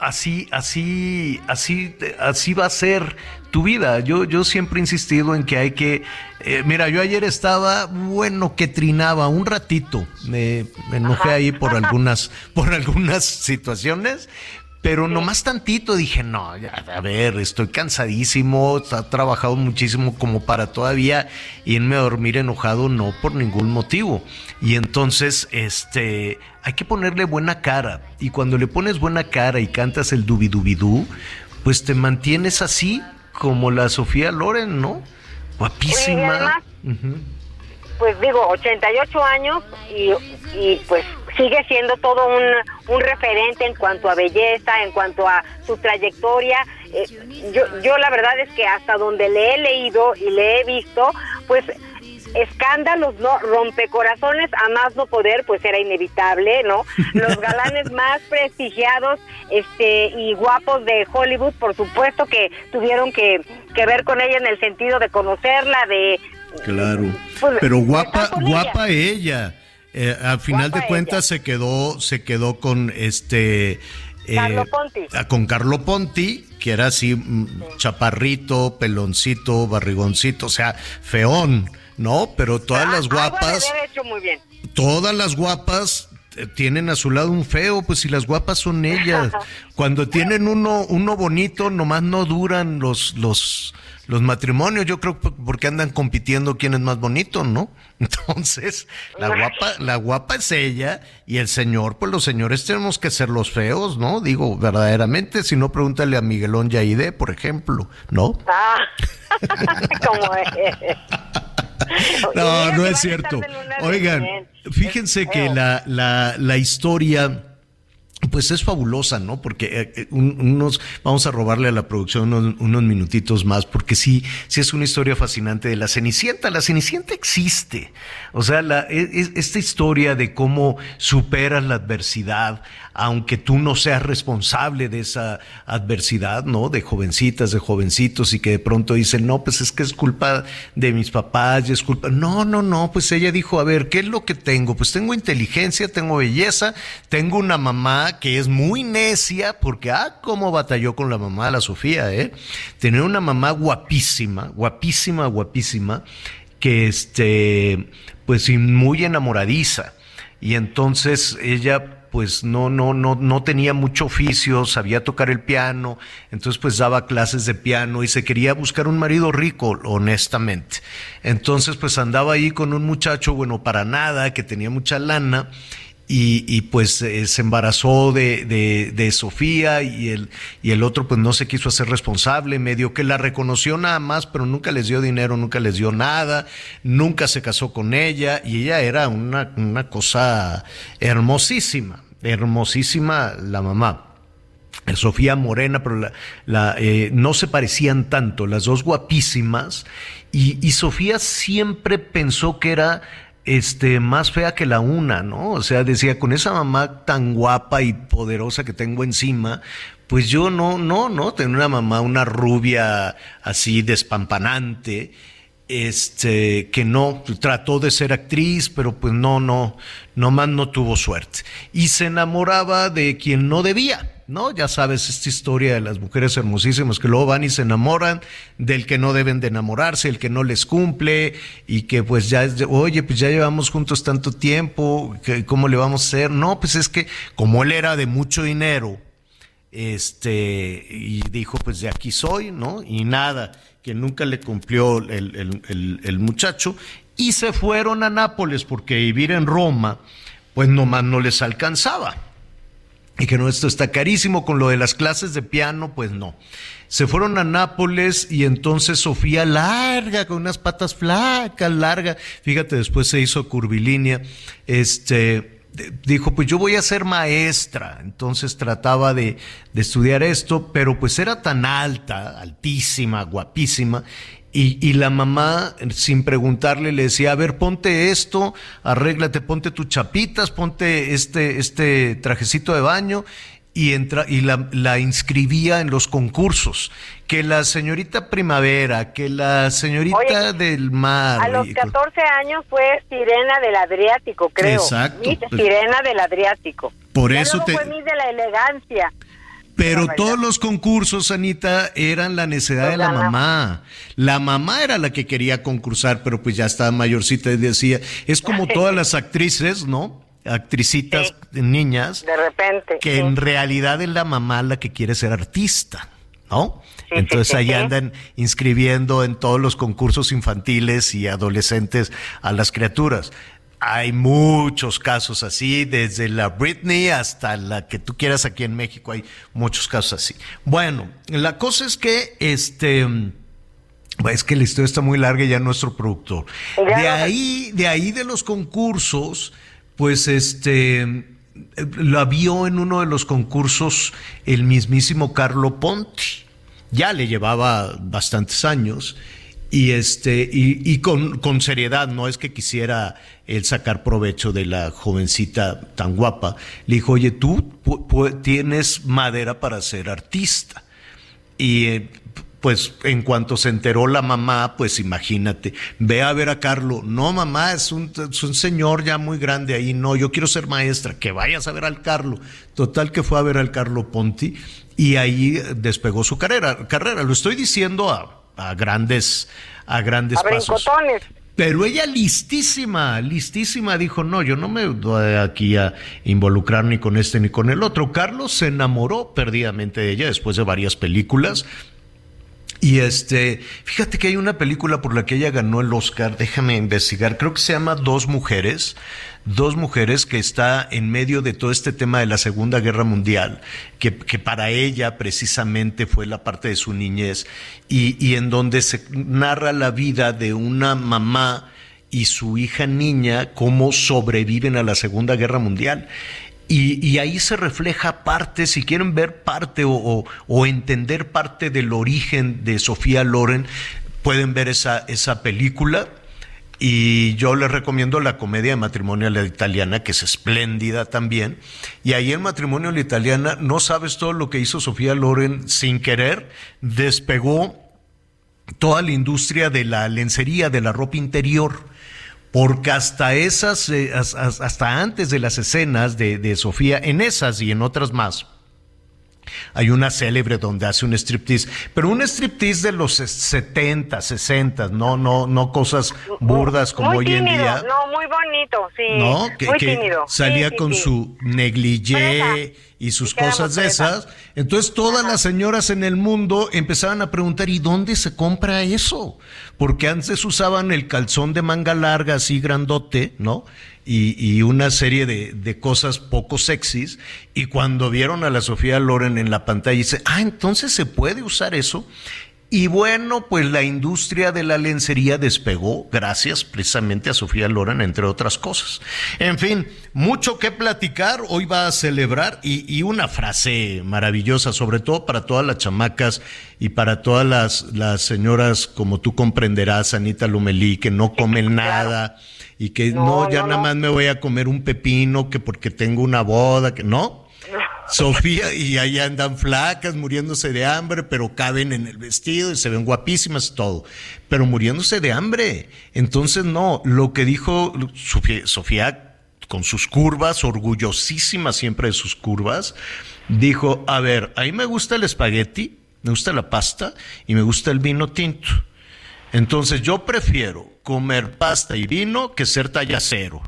así, así, así, así va a ser tu vida. Yo, yo siempre he insistido en que hay que, eh, mira, yo ayer estaba, bueno, que trinaba un ratito, me, enojé ahí por algunas, por algunas situaciones, pero nomás tantito dije, no, ya, a ver, estoy cansadísimo, he trabajado muchísimo como para todavía irme a dormir enojado, no por ningún motivo. Y entonces, este, hay que ponerle buena cara. Y cuando le pones buena cara y cantas el dubidubidú, pues te mantienes así como la Sofía Loren, ¿no? Guapísima. Pues digo, 88 años y, y pues sigue siendo todo un, un referente en cuanto a belleza, en cuanto a su trayectoria. Eh, yo, yo la verdad es que hasta donde le he leído y le he visto, pues escándalos, ¿no? Rompecorazones a más no poder, pues era inevitable, ¿no? Los galanes más prestigiados este y guapos de Hollywood, por supuesto que tuvieron que, que ver con ella en el sentido de conocerla, de... Claro, pues, pero guapa, guapa ella. Eh, al final Guapa de cuentas se quedó, se quedó con este eh, Carlo Ponti. ah, con Carlo Ponti, que era así mm, chaparrito, peloncito, barrigoncito, o sea, feón, ¿no? Pero todas las Algo ha de guapas, haber hecho muy bien. todas las guapas eh, tienen a su lado un feo, pues si las guapas son ellas. Cuando tienen uno, uno bonito, nomás no duran los, los, los matrimonios, yo creo porque andan compitiendo quién es más bonito, ¿no? Entonces, la guapa, la guapa es ella, y el señor, pues los señores tenemos que ser los feos, ¿no? Digo, verdaderamente, si no, pregúntale a Miguelón Yaide, por ejemplo, ¿no? Ah, es. No, no es cierto. Oigan, fíjense que la, la, la historia pues es fabulosa, ¿no? Porque eh, eh, un- unos, vamos a robarle a la producción unos, minutitos más, porque sí, sí es una historia fascinante de la Cenicienta. La Cenicienta existe. O sea, la, e- es- esta historia de cómo superas la adversidad, aunque tú no seas responsable de esa adversidad, ¿no? De jovencitas, de jovencitos, y que de pronto dicen, no, pues es que es culpa de mis papás, y es culpa. No, no, no, pues ella dijo, a ver, ¿qué es lo que tengo? Pues tengo inteligencia, tengo belleza, tengo una mamá que es muy necia, porque, ah, cómo batalló con la mamá, la Sofía, ¿eh? Tener una mamá guapísima, guapísima, guapísima, que este, pues muy enamoradiza. Y entonces ella pues no, no, no, no tenía mucho oficio, sabía tocar el piano, entonces pues daba clases de piano y se quería buscar un marido rico, honestamente. Entonces pues andaba ahí con un muchacho, bueno, para nada, que tenía mucha lana. Y, y, pues eh, se embarazó de, de, de Sofía y el, y el otro pues no se quiso hacer responsable, medio que la reconoció nada más, pero nunca les dio dinero, nunca les dio nada, nunca se casó con ella y ella era una, una cosa hermosísima, hermosísima la mamá. Sofía Morena, pero la, eh, no se parecían tanto, las dos guapísimas, y, y Sofía siempre pensó que era este, más fea que la una, ¿no? O sea, decía, con esa mamá tan guapa y poderosa que tengo encima, pues yo no, no, no, tener una mamá, una rubia así despampanante, este, que no, trató de ser actriz, pero pues no, no, nomás no tuvo suerte. Y se enamoraba de quien no debía. ¿no? Ya sabes esta historia de las mujeres hermosísimas que luego van y se enamoran del que no deben de enamorarse, el que no les cumple y que pues ya es, oye, pues ya llevamos juntos tanto tiempo, ¿cómo le vamos a hacer? No, pues es que como él era de mucho dinero, este, y dijo, pues de aquí soy, ¿no? Y nada, que nunca le cumplió el, el, el, muchacho, y se fueron a Nápoles porque vivir en Roma, pues nomás no les alcanzaba y que no, esto está carísimo con lo de las clases de piano, pues no. Se fueron a Nápoles y entonces Sofía larga, con unas patas flacas, larga, fíjate, después se hizo curvilínea, este, dijo, pues yo voy a ser maestra, entonces trataba de, de estudiar esto, pero pues era tan alta, altísima, guapísima, y, y, la mamá, sin preguntarle, le decía, a ver, ponte esto, arréglate, ponte tus chapitas, ponte este, este trajecito de baño, y, entra, y la, la, inscribía en los concursos. Que la señorita Primavera, que la señorita Oye, del mar. A los 14 años fue Sirena del Adriático, creo. Exacto. Miss Sirena del Adriático. Por ya eso te... fue Miss de la Elegancia. Pero todos los concursos, Anita, eran la necesidad de la mamá. La mamá era la que quería concursar, pero pues ya estaba mayorcita y decía, es como todas las actrices, ¿no? Actricitas, sí. niñas. De repente. Que sí. en realidad es la mamá la que quiere ser artista, ¿no? Sí, Entonces sí, ahí andan inscribiendo en todos los concursos infantiles y adolescentes a las criaturas. Hay muchos casos así, desde la Britney hasta la que tú quieras aquí en México, hay muchos casos así. Bueno, la cosa es que este es que la historia está muy larga y ya nuestro productor. De ahí, de ahí de los concursos, pues este la vio en uno de los concursos el mismísimo Carlo Ponti. Ya le llevaba bastantes años y este y, con, con, seriedad no es que quisiera él sacar provecho de la jovencita tan guapa le dijo oye tú tienes madera para ser artista y eh, pues en cuanto se enteró la mamá, pues imagínate, ve a ver a Carlos, no mamá, es un, señor ya muy grande ahí, no, yo quiero ser maestra, que vayas a ver al Carlos. Total que fue a ver al Carlo Ponti y ahí despegó su carrera. carrera. Lo estoy diciendo a, grandes, a grandes pasos. Pero ella listísima, listísima, dijo, no, yo no me voy aquí a involucrar ni con este ni con el otro. Carlos se enamoró perdidamente de ella después de varias películas y este, fíjate que hay una película por la que ella ganó el Oscar, déjame investigar, creo que se llama Dos Mujeres, dos mujeres que está en medio de todo este tema de la Segunda Guerra Mundial, que, que para ella precisamente fue la parte de su niñez, y, y en donde se narra la vida de una mamá y su hija niña, cómo sobreviven a la Segunda Guerra Mundial. Y, ahí se refleja parte, si quieren ver parte o, entender parte del origen de Sofía Loren, pueden ver esa, esa película. Y yo les recomiendo la comedia de matrimonio a la italiana, que es espléndida también. Y ahí en matrimonio a la italiana, no sabes todo lo que hizo Sofía Loren sin querer, despegó toda la industria de la lencería, de la ropa interior porque hasta esas, eh, hasta antes de las escenas de, de Sofía, en esas y en otras más, hay una célebre donde hace un striptease, pero un striptease de los 70, 60, no, no, no cosas burdas como hoy en día. No, muy bonito, sí. No, que, salía con su negligé y sus cosas de esas. Entonces todas las señoras en el mundo empezaban a preguntar, ¿y dónde se compra eso? Porque antes usaban el calzón de manga larga, así grandote, ¿no? Y, una serie de, cosas poco sexys. Y cuando vieron a la Sofía Loren en la pantalla, dice, ah, entonces se puede usar eso. Y bueno, pues la industria de la lencería despegó gracias precisamente a Sofía Loren, entre otras cosas. En fin, mucho que platicar. Hoy va a celebrar y, y una frase maravillosa, sobre todo para todas las chamacas y para todas las, las señoras, como tú comprenderás, Anita Lumelí, que no comen nada y que no, ya nada más me voy a comer un pepino que porque tengo una boda, que no. Sofía y ahí andan flacas, muriéndose de hambre, pero caben en el vestido y se ven guapísimas todo, pero muriéndose de hambre. Entonces, no, lo que dijo Sofía, Sofía con sus curvas, orgullosísima siempre de sus curvas, dijo, a ver, a mí me gusta el espagueti, me gusta la pasta y me gusta el vino tinto. Entonces yo prefiero comer pasta y vino que ser talla cero.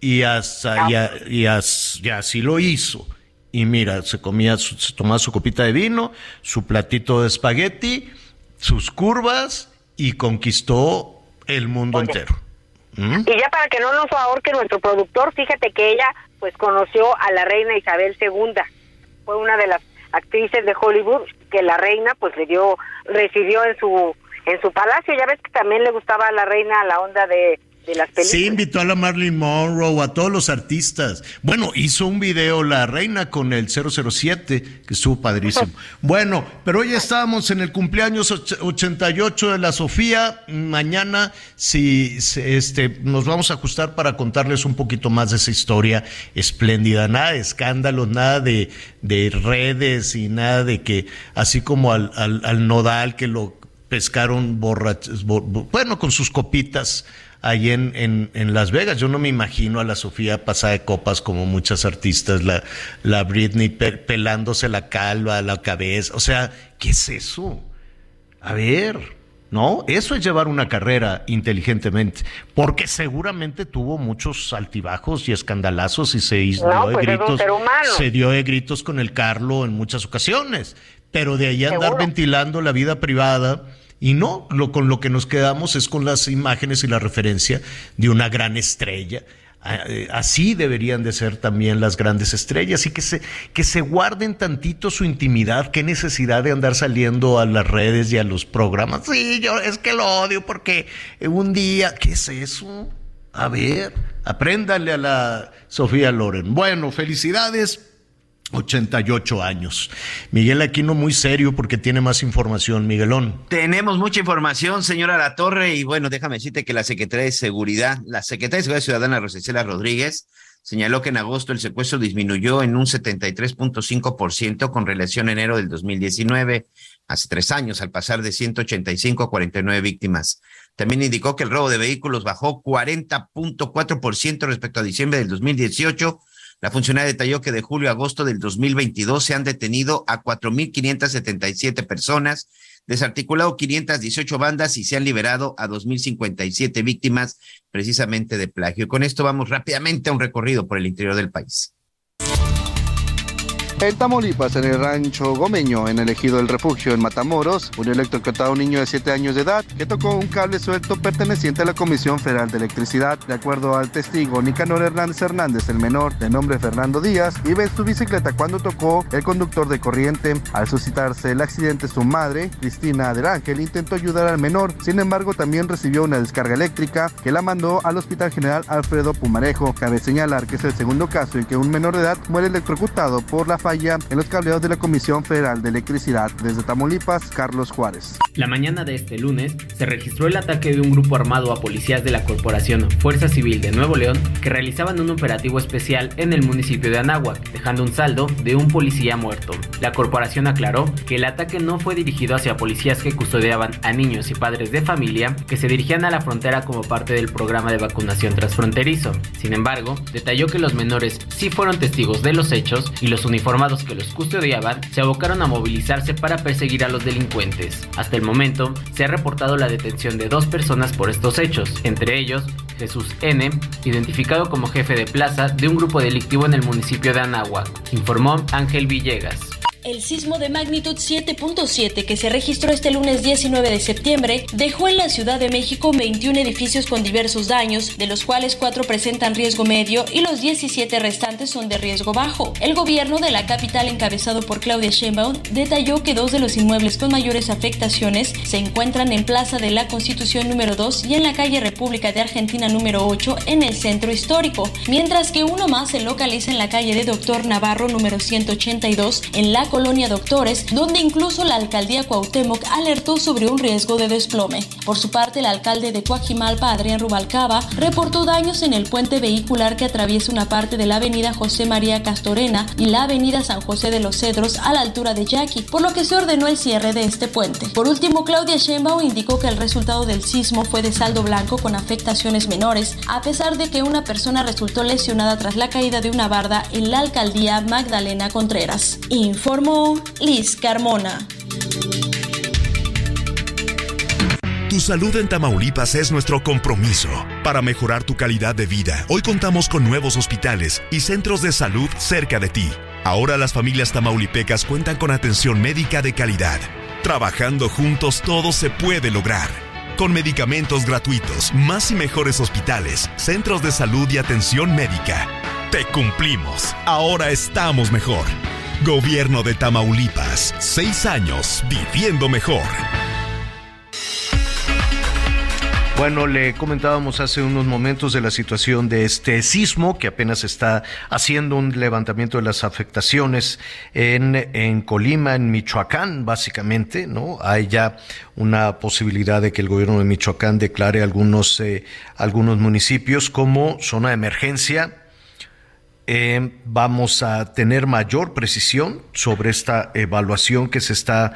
Y, hasta, y, así lo hizo. Y mira, se comía, se tomaba su copita de vino, su platito de espagueti, sus curvas y conquistó el mundo entero. ¿Mm? Y ya para que no nos ahorque nuestro productor, fíjate que ella pues conoció a la reina Isabel II. Fue una de las actrices de Hollywood que la reina pues le dio, recibió en su en su palacio. Ya ves que también le gustaba a la reina la onda de, las películas. Sí, invitó a la Marilyn Monroe, a todos los artistas. Bueno, hizo un video la reina con el 007, que estuvo padrísimo. bueno, pero hoy estábamos en el cumpleaños 88 de la Sofía. Mañana, si este, nos vamos a ajustar para contarles un poquito más de esa historia espléndida. Nada de escándalos, nada de, de redes y nada de que, así como al, al, al nodal que lo pescaron borrachos, bueno, con sus copitas ahí en, en, Las Vegas. Yo no me imagino a la Sofía pasada de copas como muchas artistas, la, la Britney pelándose la calva, la cabeza. O sea, ¿qué es eso? A ver, ¿no? Eso es llevar una carrera inteligentemente, porque seguramente tuvo muchos altibajos y escandalazos y se dio de pues gritos, se dio de gritos con el Carlo en muchas ocasiones, pero de ahí andar ventilando la vida privada y no, lo, con lo que nos quedamos es con las imágenes y la referencia de una gran estrella. Ah, eh, así deberían de ser también las grandes estrellas y que se, que se guarden tantito su intimidad, qué necesidad de andar saliendo a las redes y a los programas. Sí, yo es que lo odio porque un día, ¿qué es eso? A ver, Apréndale a la Sofía Loren. Bueno, felicidades. 88 años. Miguel Aquino muy serio porque tiene más información, Miguelón. Tenemos mucha información, señora La Torre, y bueno, déjame decirte que la Secretaría de Seguridad, la Secretaria de Seguridad Ciudadana, Rosicela Rodríguez, señaló que en agosto el secuestro disminuyó en un 73.5% con relación a enero del 2019, hace tres años, al pasar de 185 a 49 víctimas. También indicó que el robo de vehículos bajó 40.4% respecto a diciembre del 2018. La funcionaria detalló que de julio a agosto del 2022 se han detenido a 4.577 personas, desarticulado 518 bandas y se han liberado a 2.057 víctimas precisamente de plagio. Con esto vamos rápidamente a un recorrido por el interior del país. En Tamaulipas, en el rancho Gomeño, en el ejido del refugio en Matamoros, un electrocutado niño de 7 años de edad que tocó un cable suelto perteneciente a la Comisión Federal de Electricidad. De acuerdo al testigo Nicanor Hernández Hernández, el menor, de nombre Fernando Díaz, iba en su bicicleta cuando tocó el conductor de corriente. Al suscitarse el accidente, su madre, Cristina del Ángel, intentó ayudar al menor. Sin embargo, también recibió una descarga eléctrica que la mandó al Hospital General Alfredo Pumarejo. Cabe señalar que es el segundo caso en que un menor de edad muere electrocutado por la falla en los cableados de la Comisión Federal de Electricidad. Desde Tamaulipas, Carlos Juárez. La mañana de este lunes se registró el ataque de un grupo armado a policías de la Corporación Fuerza Civil de Nuevo León que realizaban un operativo especial en el municipio de Anáhuac, dejando un saldo de un policía muerto. La corporación aclaró que el ataque no fue dirigido hacia policías que custodiaban a niños y padres de familia que se dirigían a la frontera como parte del programa de vacunación transfronterizo. Sin embargo, detalló que los menores sí fueron testigos de los hechos y los que los custodiaban se abocaron a movilizarse para perseguir a los delincuentes. Hasta el momento, se ha reportado la detención de dos personas por estos hechos, entre ellos Jesús N., identificado como jefe de plaza de un grupo delictivo en el municipio de Anáhuac, informó Ángel Villegas. El sismo de magnitud 7.7 que se registró este lunes 19 de septiembre dejó en la Ciudad de México 21 edificios con diversos daños, de los cuales 4 presentan riesgo medio y los 17 restantes son de riesgo bajo. El gobierno de la capital encabezado por Claudia Sheinbaum detalló que dos de los inmuebles con mayores afectaciones se encuentran en Plaza de la Constitución número 2 y en la calle República de Argentina número 8 en el centro histórico, mientras que uno más se localiza en la calle de Doctor Navarro número 182 en la colonia Doctores, donde incluso la alcaldía Cuauhtémoc alertó sobre un riesgo de desplome. Por su parte, el alcalde de Coajimalpa, Adrián Rubalcaba, reportó daños en el puente vehicular que atraviesa una parte de la avenida José María Castorena y la avenida San José de los Cedros a la altura de Yaqui, por lo que se ordenó el cierre de este puente. Por último, Claudia Sheinbaum indicó que el resultado del sismo fue de saldo blanco con afectaciones menores, a pesar de que una persona resultó lesionada tras la caída de una barda en la alcaldía Magdalena Contreras. Liz Carmona. Tu salud en Tamaulipas es nuestro compromiso. Para mejorar tu calidad de vida, hoy contamos con nuevos hospitales y centros de salud cerca de ti. Ahora las familias tamaulipecas cuentan con atención médica de calidad. Trabajando juntos todo se puede lograr. Con medicamentos gratuitos, más y mejores hospitales, centros de salud y atención médica. Te cumplimos. Ahora estamos mejor. Gobierno de Tamaulipas. Seis años viviendo mejor. Bueno, le comentábamos hace unos momentos de la situación de este sismo que apenas está haciendo un levantamiento de las afectaciones en, en Colima, en Michoacán, básicamente, ¿no? Hay ya una posibilidad de que el gobierno de Michoacán declare algunos, eh, algunos municipios como zona de emergencia eh, vamos a tener mayor precisión sobre esta evaluación que se está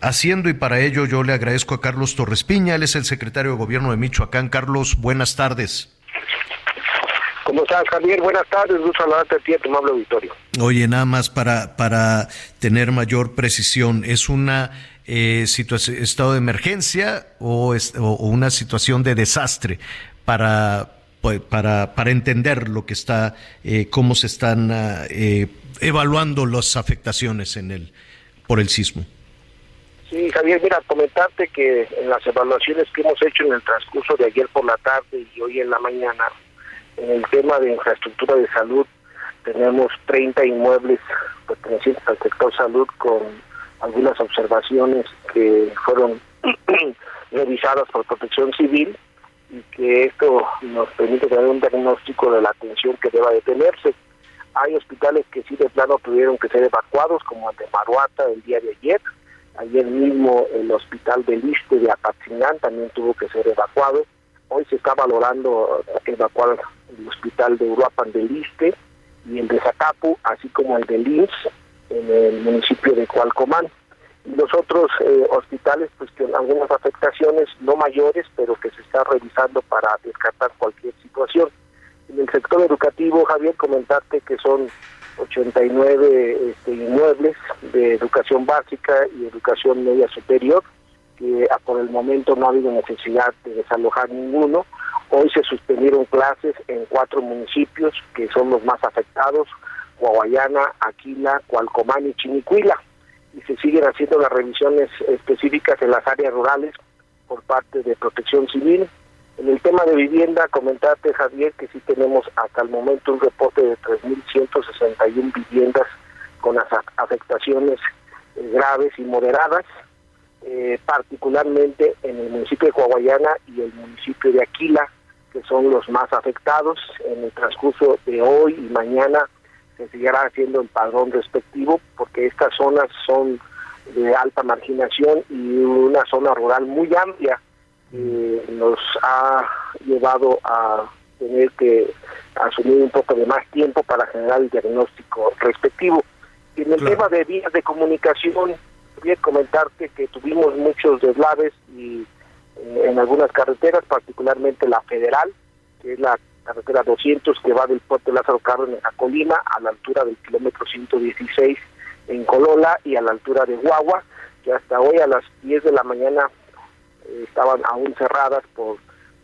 haciendo y para ello yo le agradezco a Carlos Torres Piña, él es el secretario de Gobierno de Michoacán. Carlos, buenas tardes. ¿Cómo estás, Javier? Buenas tardes, gusto saludarte a ti, a tu amable auditorio. Oye, nada más para, para tener mayor precisión, ¿es una eh, situación, estado de emergencia o, es, o una situación de desastre para para, para entender lo que está, eh, cómo se están ah, eh, evaluando las afectaciones en el, por el sismo. Sí, Javier, mira, comentarte que en las evaluaciones que hemos hecho en el transcurso de ayer por la tarde y hoy en la mañana, en el tema de infraestructura de salud, tenemos 30 inmuebles pertenecientes al sector salud con algunas observaciones que fueron revisadas por protección civil y que esto nos permite tener un diagnóstico de la atención que deba de tenerse. Hay hospitales que sí de plano tuvieron que ser evacuados, como el de Maruata el día de ayer. Ayer mismo el hospital del Iste de Apatzingán también tuvo que ser evacuado. Hoy se está valorando evacuar el hospital de Uruapan del Iste y el de Zacapu, así como el de Lins en el municipio de Cualcomán. Los otros eh, hospitales, pues con algunas afectaciones no mayores, pero que se está revisando para descartar cualquier situación. En el sector educativo, Javier, comentarte que son 89 este, inmuebles de educación básica y educación media superior, que ah, por el momento no ha habido necesidad de desalojar ninguno. Hoy se suspendieron clases en cuatro municipios que son los más afectados, Guaguayana, Aquila, Cualcomán y Chinicuila. Y se siguen haciendo las revisiones específicas en las áreas rurales por parte de Protección Civil, en el tema de vivienda, comentarte, Javier, que sí tenemos hasta el momento un reporte de 3.161 viviendas con afectaciones eh, graves y moderadas, eh, particularmente en el municipio de Coahuayana y el municipio de Aquila, que son los más afectados. En el transcurso de hoy y mañana se seguirá haciendo el padrón respectivo, porque estas zonas son de alta marginación y una zona rural muy amplia eh, nos ha llevado a tener que asumir un poco de más tiempo para generar el diagnóstico respectivo. En el tema de vías de comunicación, quería comentarte que tuvimos muchos deslaves y eh, en algunas carreteras, particularmente la federal, que es la carretera 200 que va del puerto Lázaro Cárdenas a Colima, a la altura del kilómetro 116 en Colola y a la altura de Guagua, que hasta hoy a las 10 de la mañana estaban aún cerradas por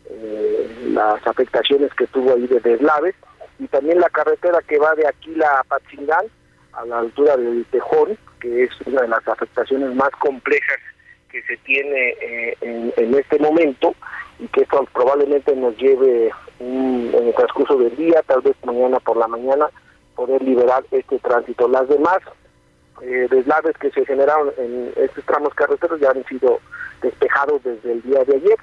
eh, las afectaciones que tuvo ahí de deslaves y también la carretera que va de Aquila a Patzingán a la altura del Tejón, que es una de las afectaciones más complejas que se tiene eh, en, este momento y que esto probablemente nos lleve en el transcurso del día, tal vez mañana por la mañana, poder liberar este tránsito. Las demás eh, deslaves que se generaron en estos tramos carreteros ya han sido despejados desde el día de ayer.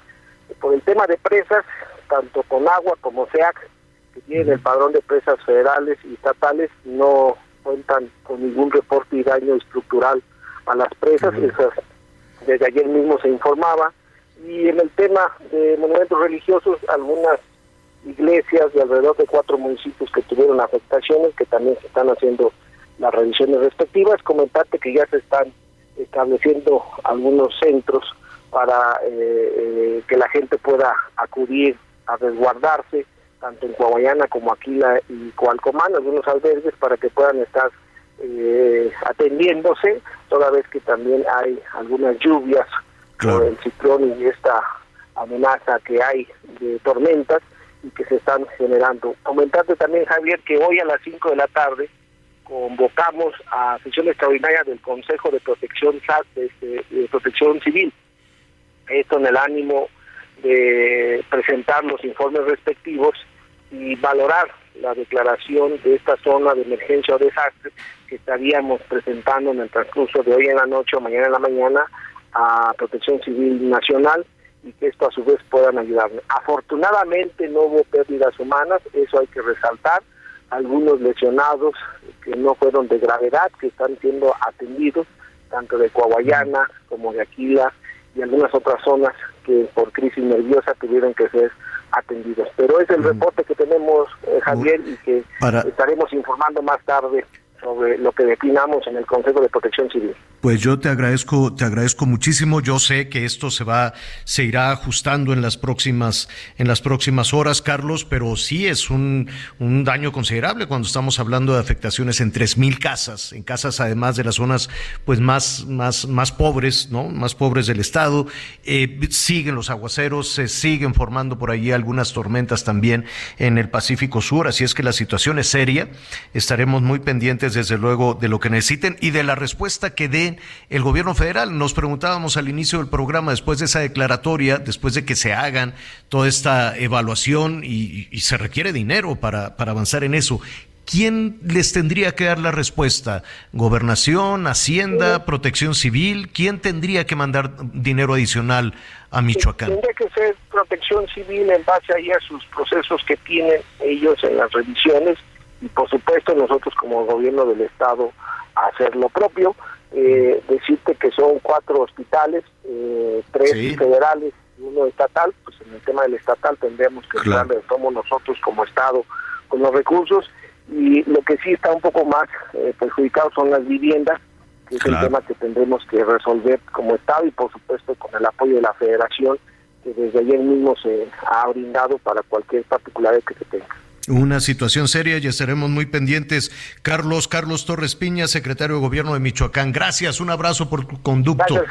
Por el tema de presas, tanto con agua como SEAC, que tienen el padrón de presas federales y estatales, no cuentan con ningún reporte y daño estructural a las presas. desde ayer mismo se informaba. Y en el tema de monumentos religiosos, algunas iglesias de alrededor de cuatro municipios que tuvieron afectaciones, que también se están haciendo las revisiones respectivas. Comentarte que ya se están estableciendo algunos centros para eh, eh, que la gente pueda acudir a resguardarse, tanto en Coahuayana como Aquila y Coalcomán, algunos albergues para que puedan estar eh, atendiéndose, toda vez que también hay algunas lluvias por el ciclón y esta amenaza que hay de tormentas y que se están generando. Comentarte también, Javier, que hoy a las 5 de la tarde convocamos a sesión extraordinaria del Consejo de Protección, este, de Protección Civil esto en el ánimo de presentar los informes respectivos y valorar la declaración de esta zona de emergencia o desastre que estaríamos presentando en el transcurso de hoy en la noche o mañana en la mañana a Protección Civil Nacional y que esto a su vez puedan ayudarnos. Afortunadamente no hubo pérdidas humanas, eso hay que resaltar, algunos lesionados que no fueron de gravedad, que están siendo atendidos, tanto de Coahuayana como de Aquila y algunas otras zonas que por crisis nerviosa tuvieron que ser atendidas. Pero es el reporte que tenemos, eh, Javier, y que estaremos informando más tarde sobre lo que definamos en el Consejo de Protección Civil. Pues yo te agradezco, te agradezco muchísimo. Yo sé que esto se va, se irá ajustando en las próximas, en las próximas horas, Carlos, pero sí es un, un daño considerable cuando estamos hablando de afectaciones en tres mil casas, en casas además de las zonas pues más, más, más pobres, ¿no? Más pobres del estado. Eh, siguen los aguaceros, se siguen formando por allí algunas tormentas también en el Pacífico Sur, así es que la situación es seria. Estaremos muy pendientes desde luego de lo que necesiten y de la respuesta que dé el gobierno federal. Nos preguntábamos al inicio del programa, después de esa declaratoria, después de que se hagan toda esta evaluación y, se requiere dinero para, para avanzar en eso. ¿quién les tendría que dar la respuesta? ¿Gobernación, Hacienda, Protección Civil? ¿Quién tendría que mandar dinero adicional a Michoacán? Tendría que ser Protección Civil en base ahí a sus procesos que tienen ellos en las revisiones y por supuesto nosotros como gobierno del estado hacer lo propio. Eh, decirte que son cuatro hospitales, eh, tres federales y uno estatal, pues en el tema del estatal tendríamos que claro. de cómo nosotros como estado con los recursos y lo que sí está un poco más eh, perjudicado son las viviendas, que es el tema que tendremos que resolver como Estado y por supuesto con el apoyo de la Federación, que desde ayer mismo se ha brindado para cualquier particularidad que se tenga. Una situación seria y estaremos muy pendientes. Carlos, Carlos Torres Piña, secretario de Gobierno de Michoacán. Gracias, un abrazo por tu conducto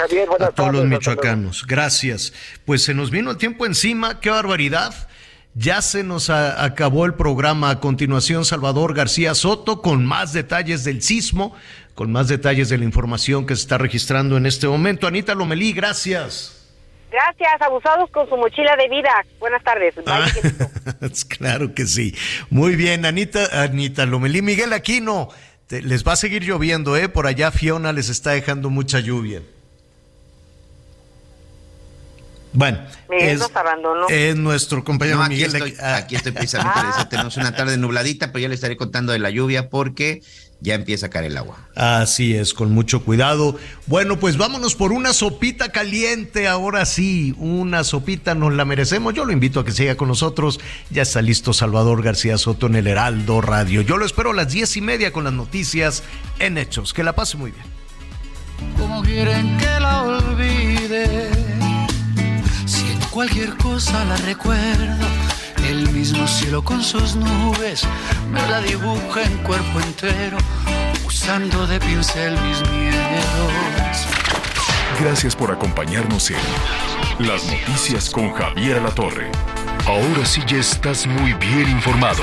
a todos los michoacanos. Gracias. Pues se nos vino el tiempo encima, qué barbaridad. Ya se nos acabó el programa. A continuación, Salvador García Soto con más detalles del sismo, con más detalles de la información que se está registrando en este momento. Anita Lomelí, gracias. Gracias, abusados con su mochila de vida. Buenas tardes. Ah, claro que sí. Muy bien, Anita, Anita Lomelí. Miguel Aquino, les va a seguir lloviendo, ¿eh? Por allá Fiona les está dejando mucha lluvia. Bueno, Miguel nos abandonó. es nuestro compañero aquí Miguel. Estoy, aquí estoy precisamente, ah. tenemos una tarde nubladita, pero ya le estaré contando de la lluvia porque ya empieza a caer el agua. Así es, con mucho cuidado. Bueno, pues vámonos por una sopita caliente, ahora sí, una sopita nos la merecemos. Yo lo invito a que siga con nosotros. Ya está listo Salvador García Soto en el Heraldo Radio. Yo lo espero a las diez y media con las noticias en Hechos. Que la pase muy bien. Como quieren que la olvide, cualquier cosa la recuerdo el mismo cielo con sus nubes me la dibuja en cuerpo entero, usando de pincel mis miedos. Gracias por acompañarnos en Las Noticias con Javier La Torre. Ahora sí ya estás muy bien informado.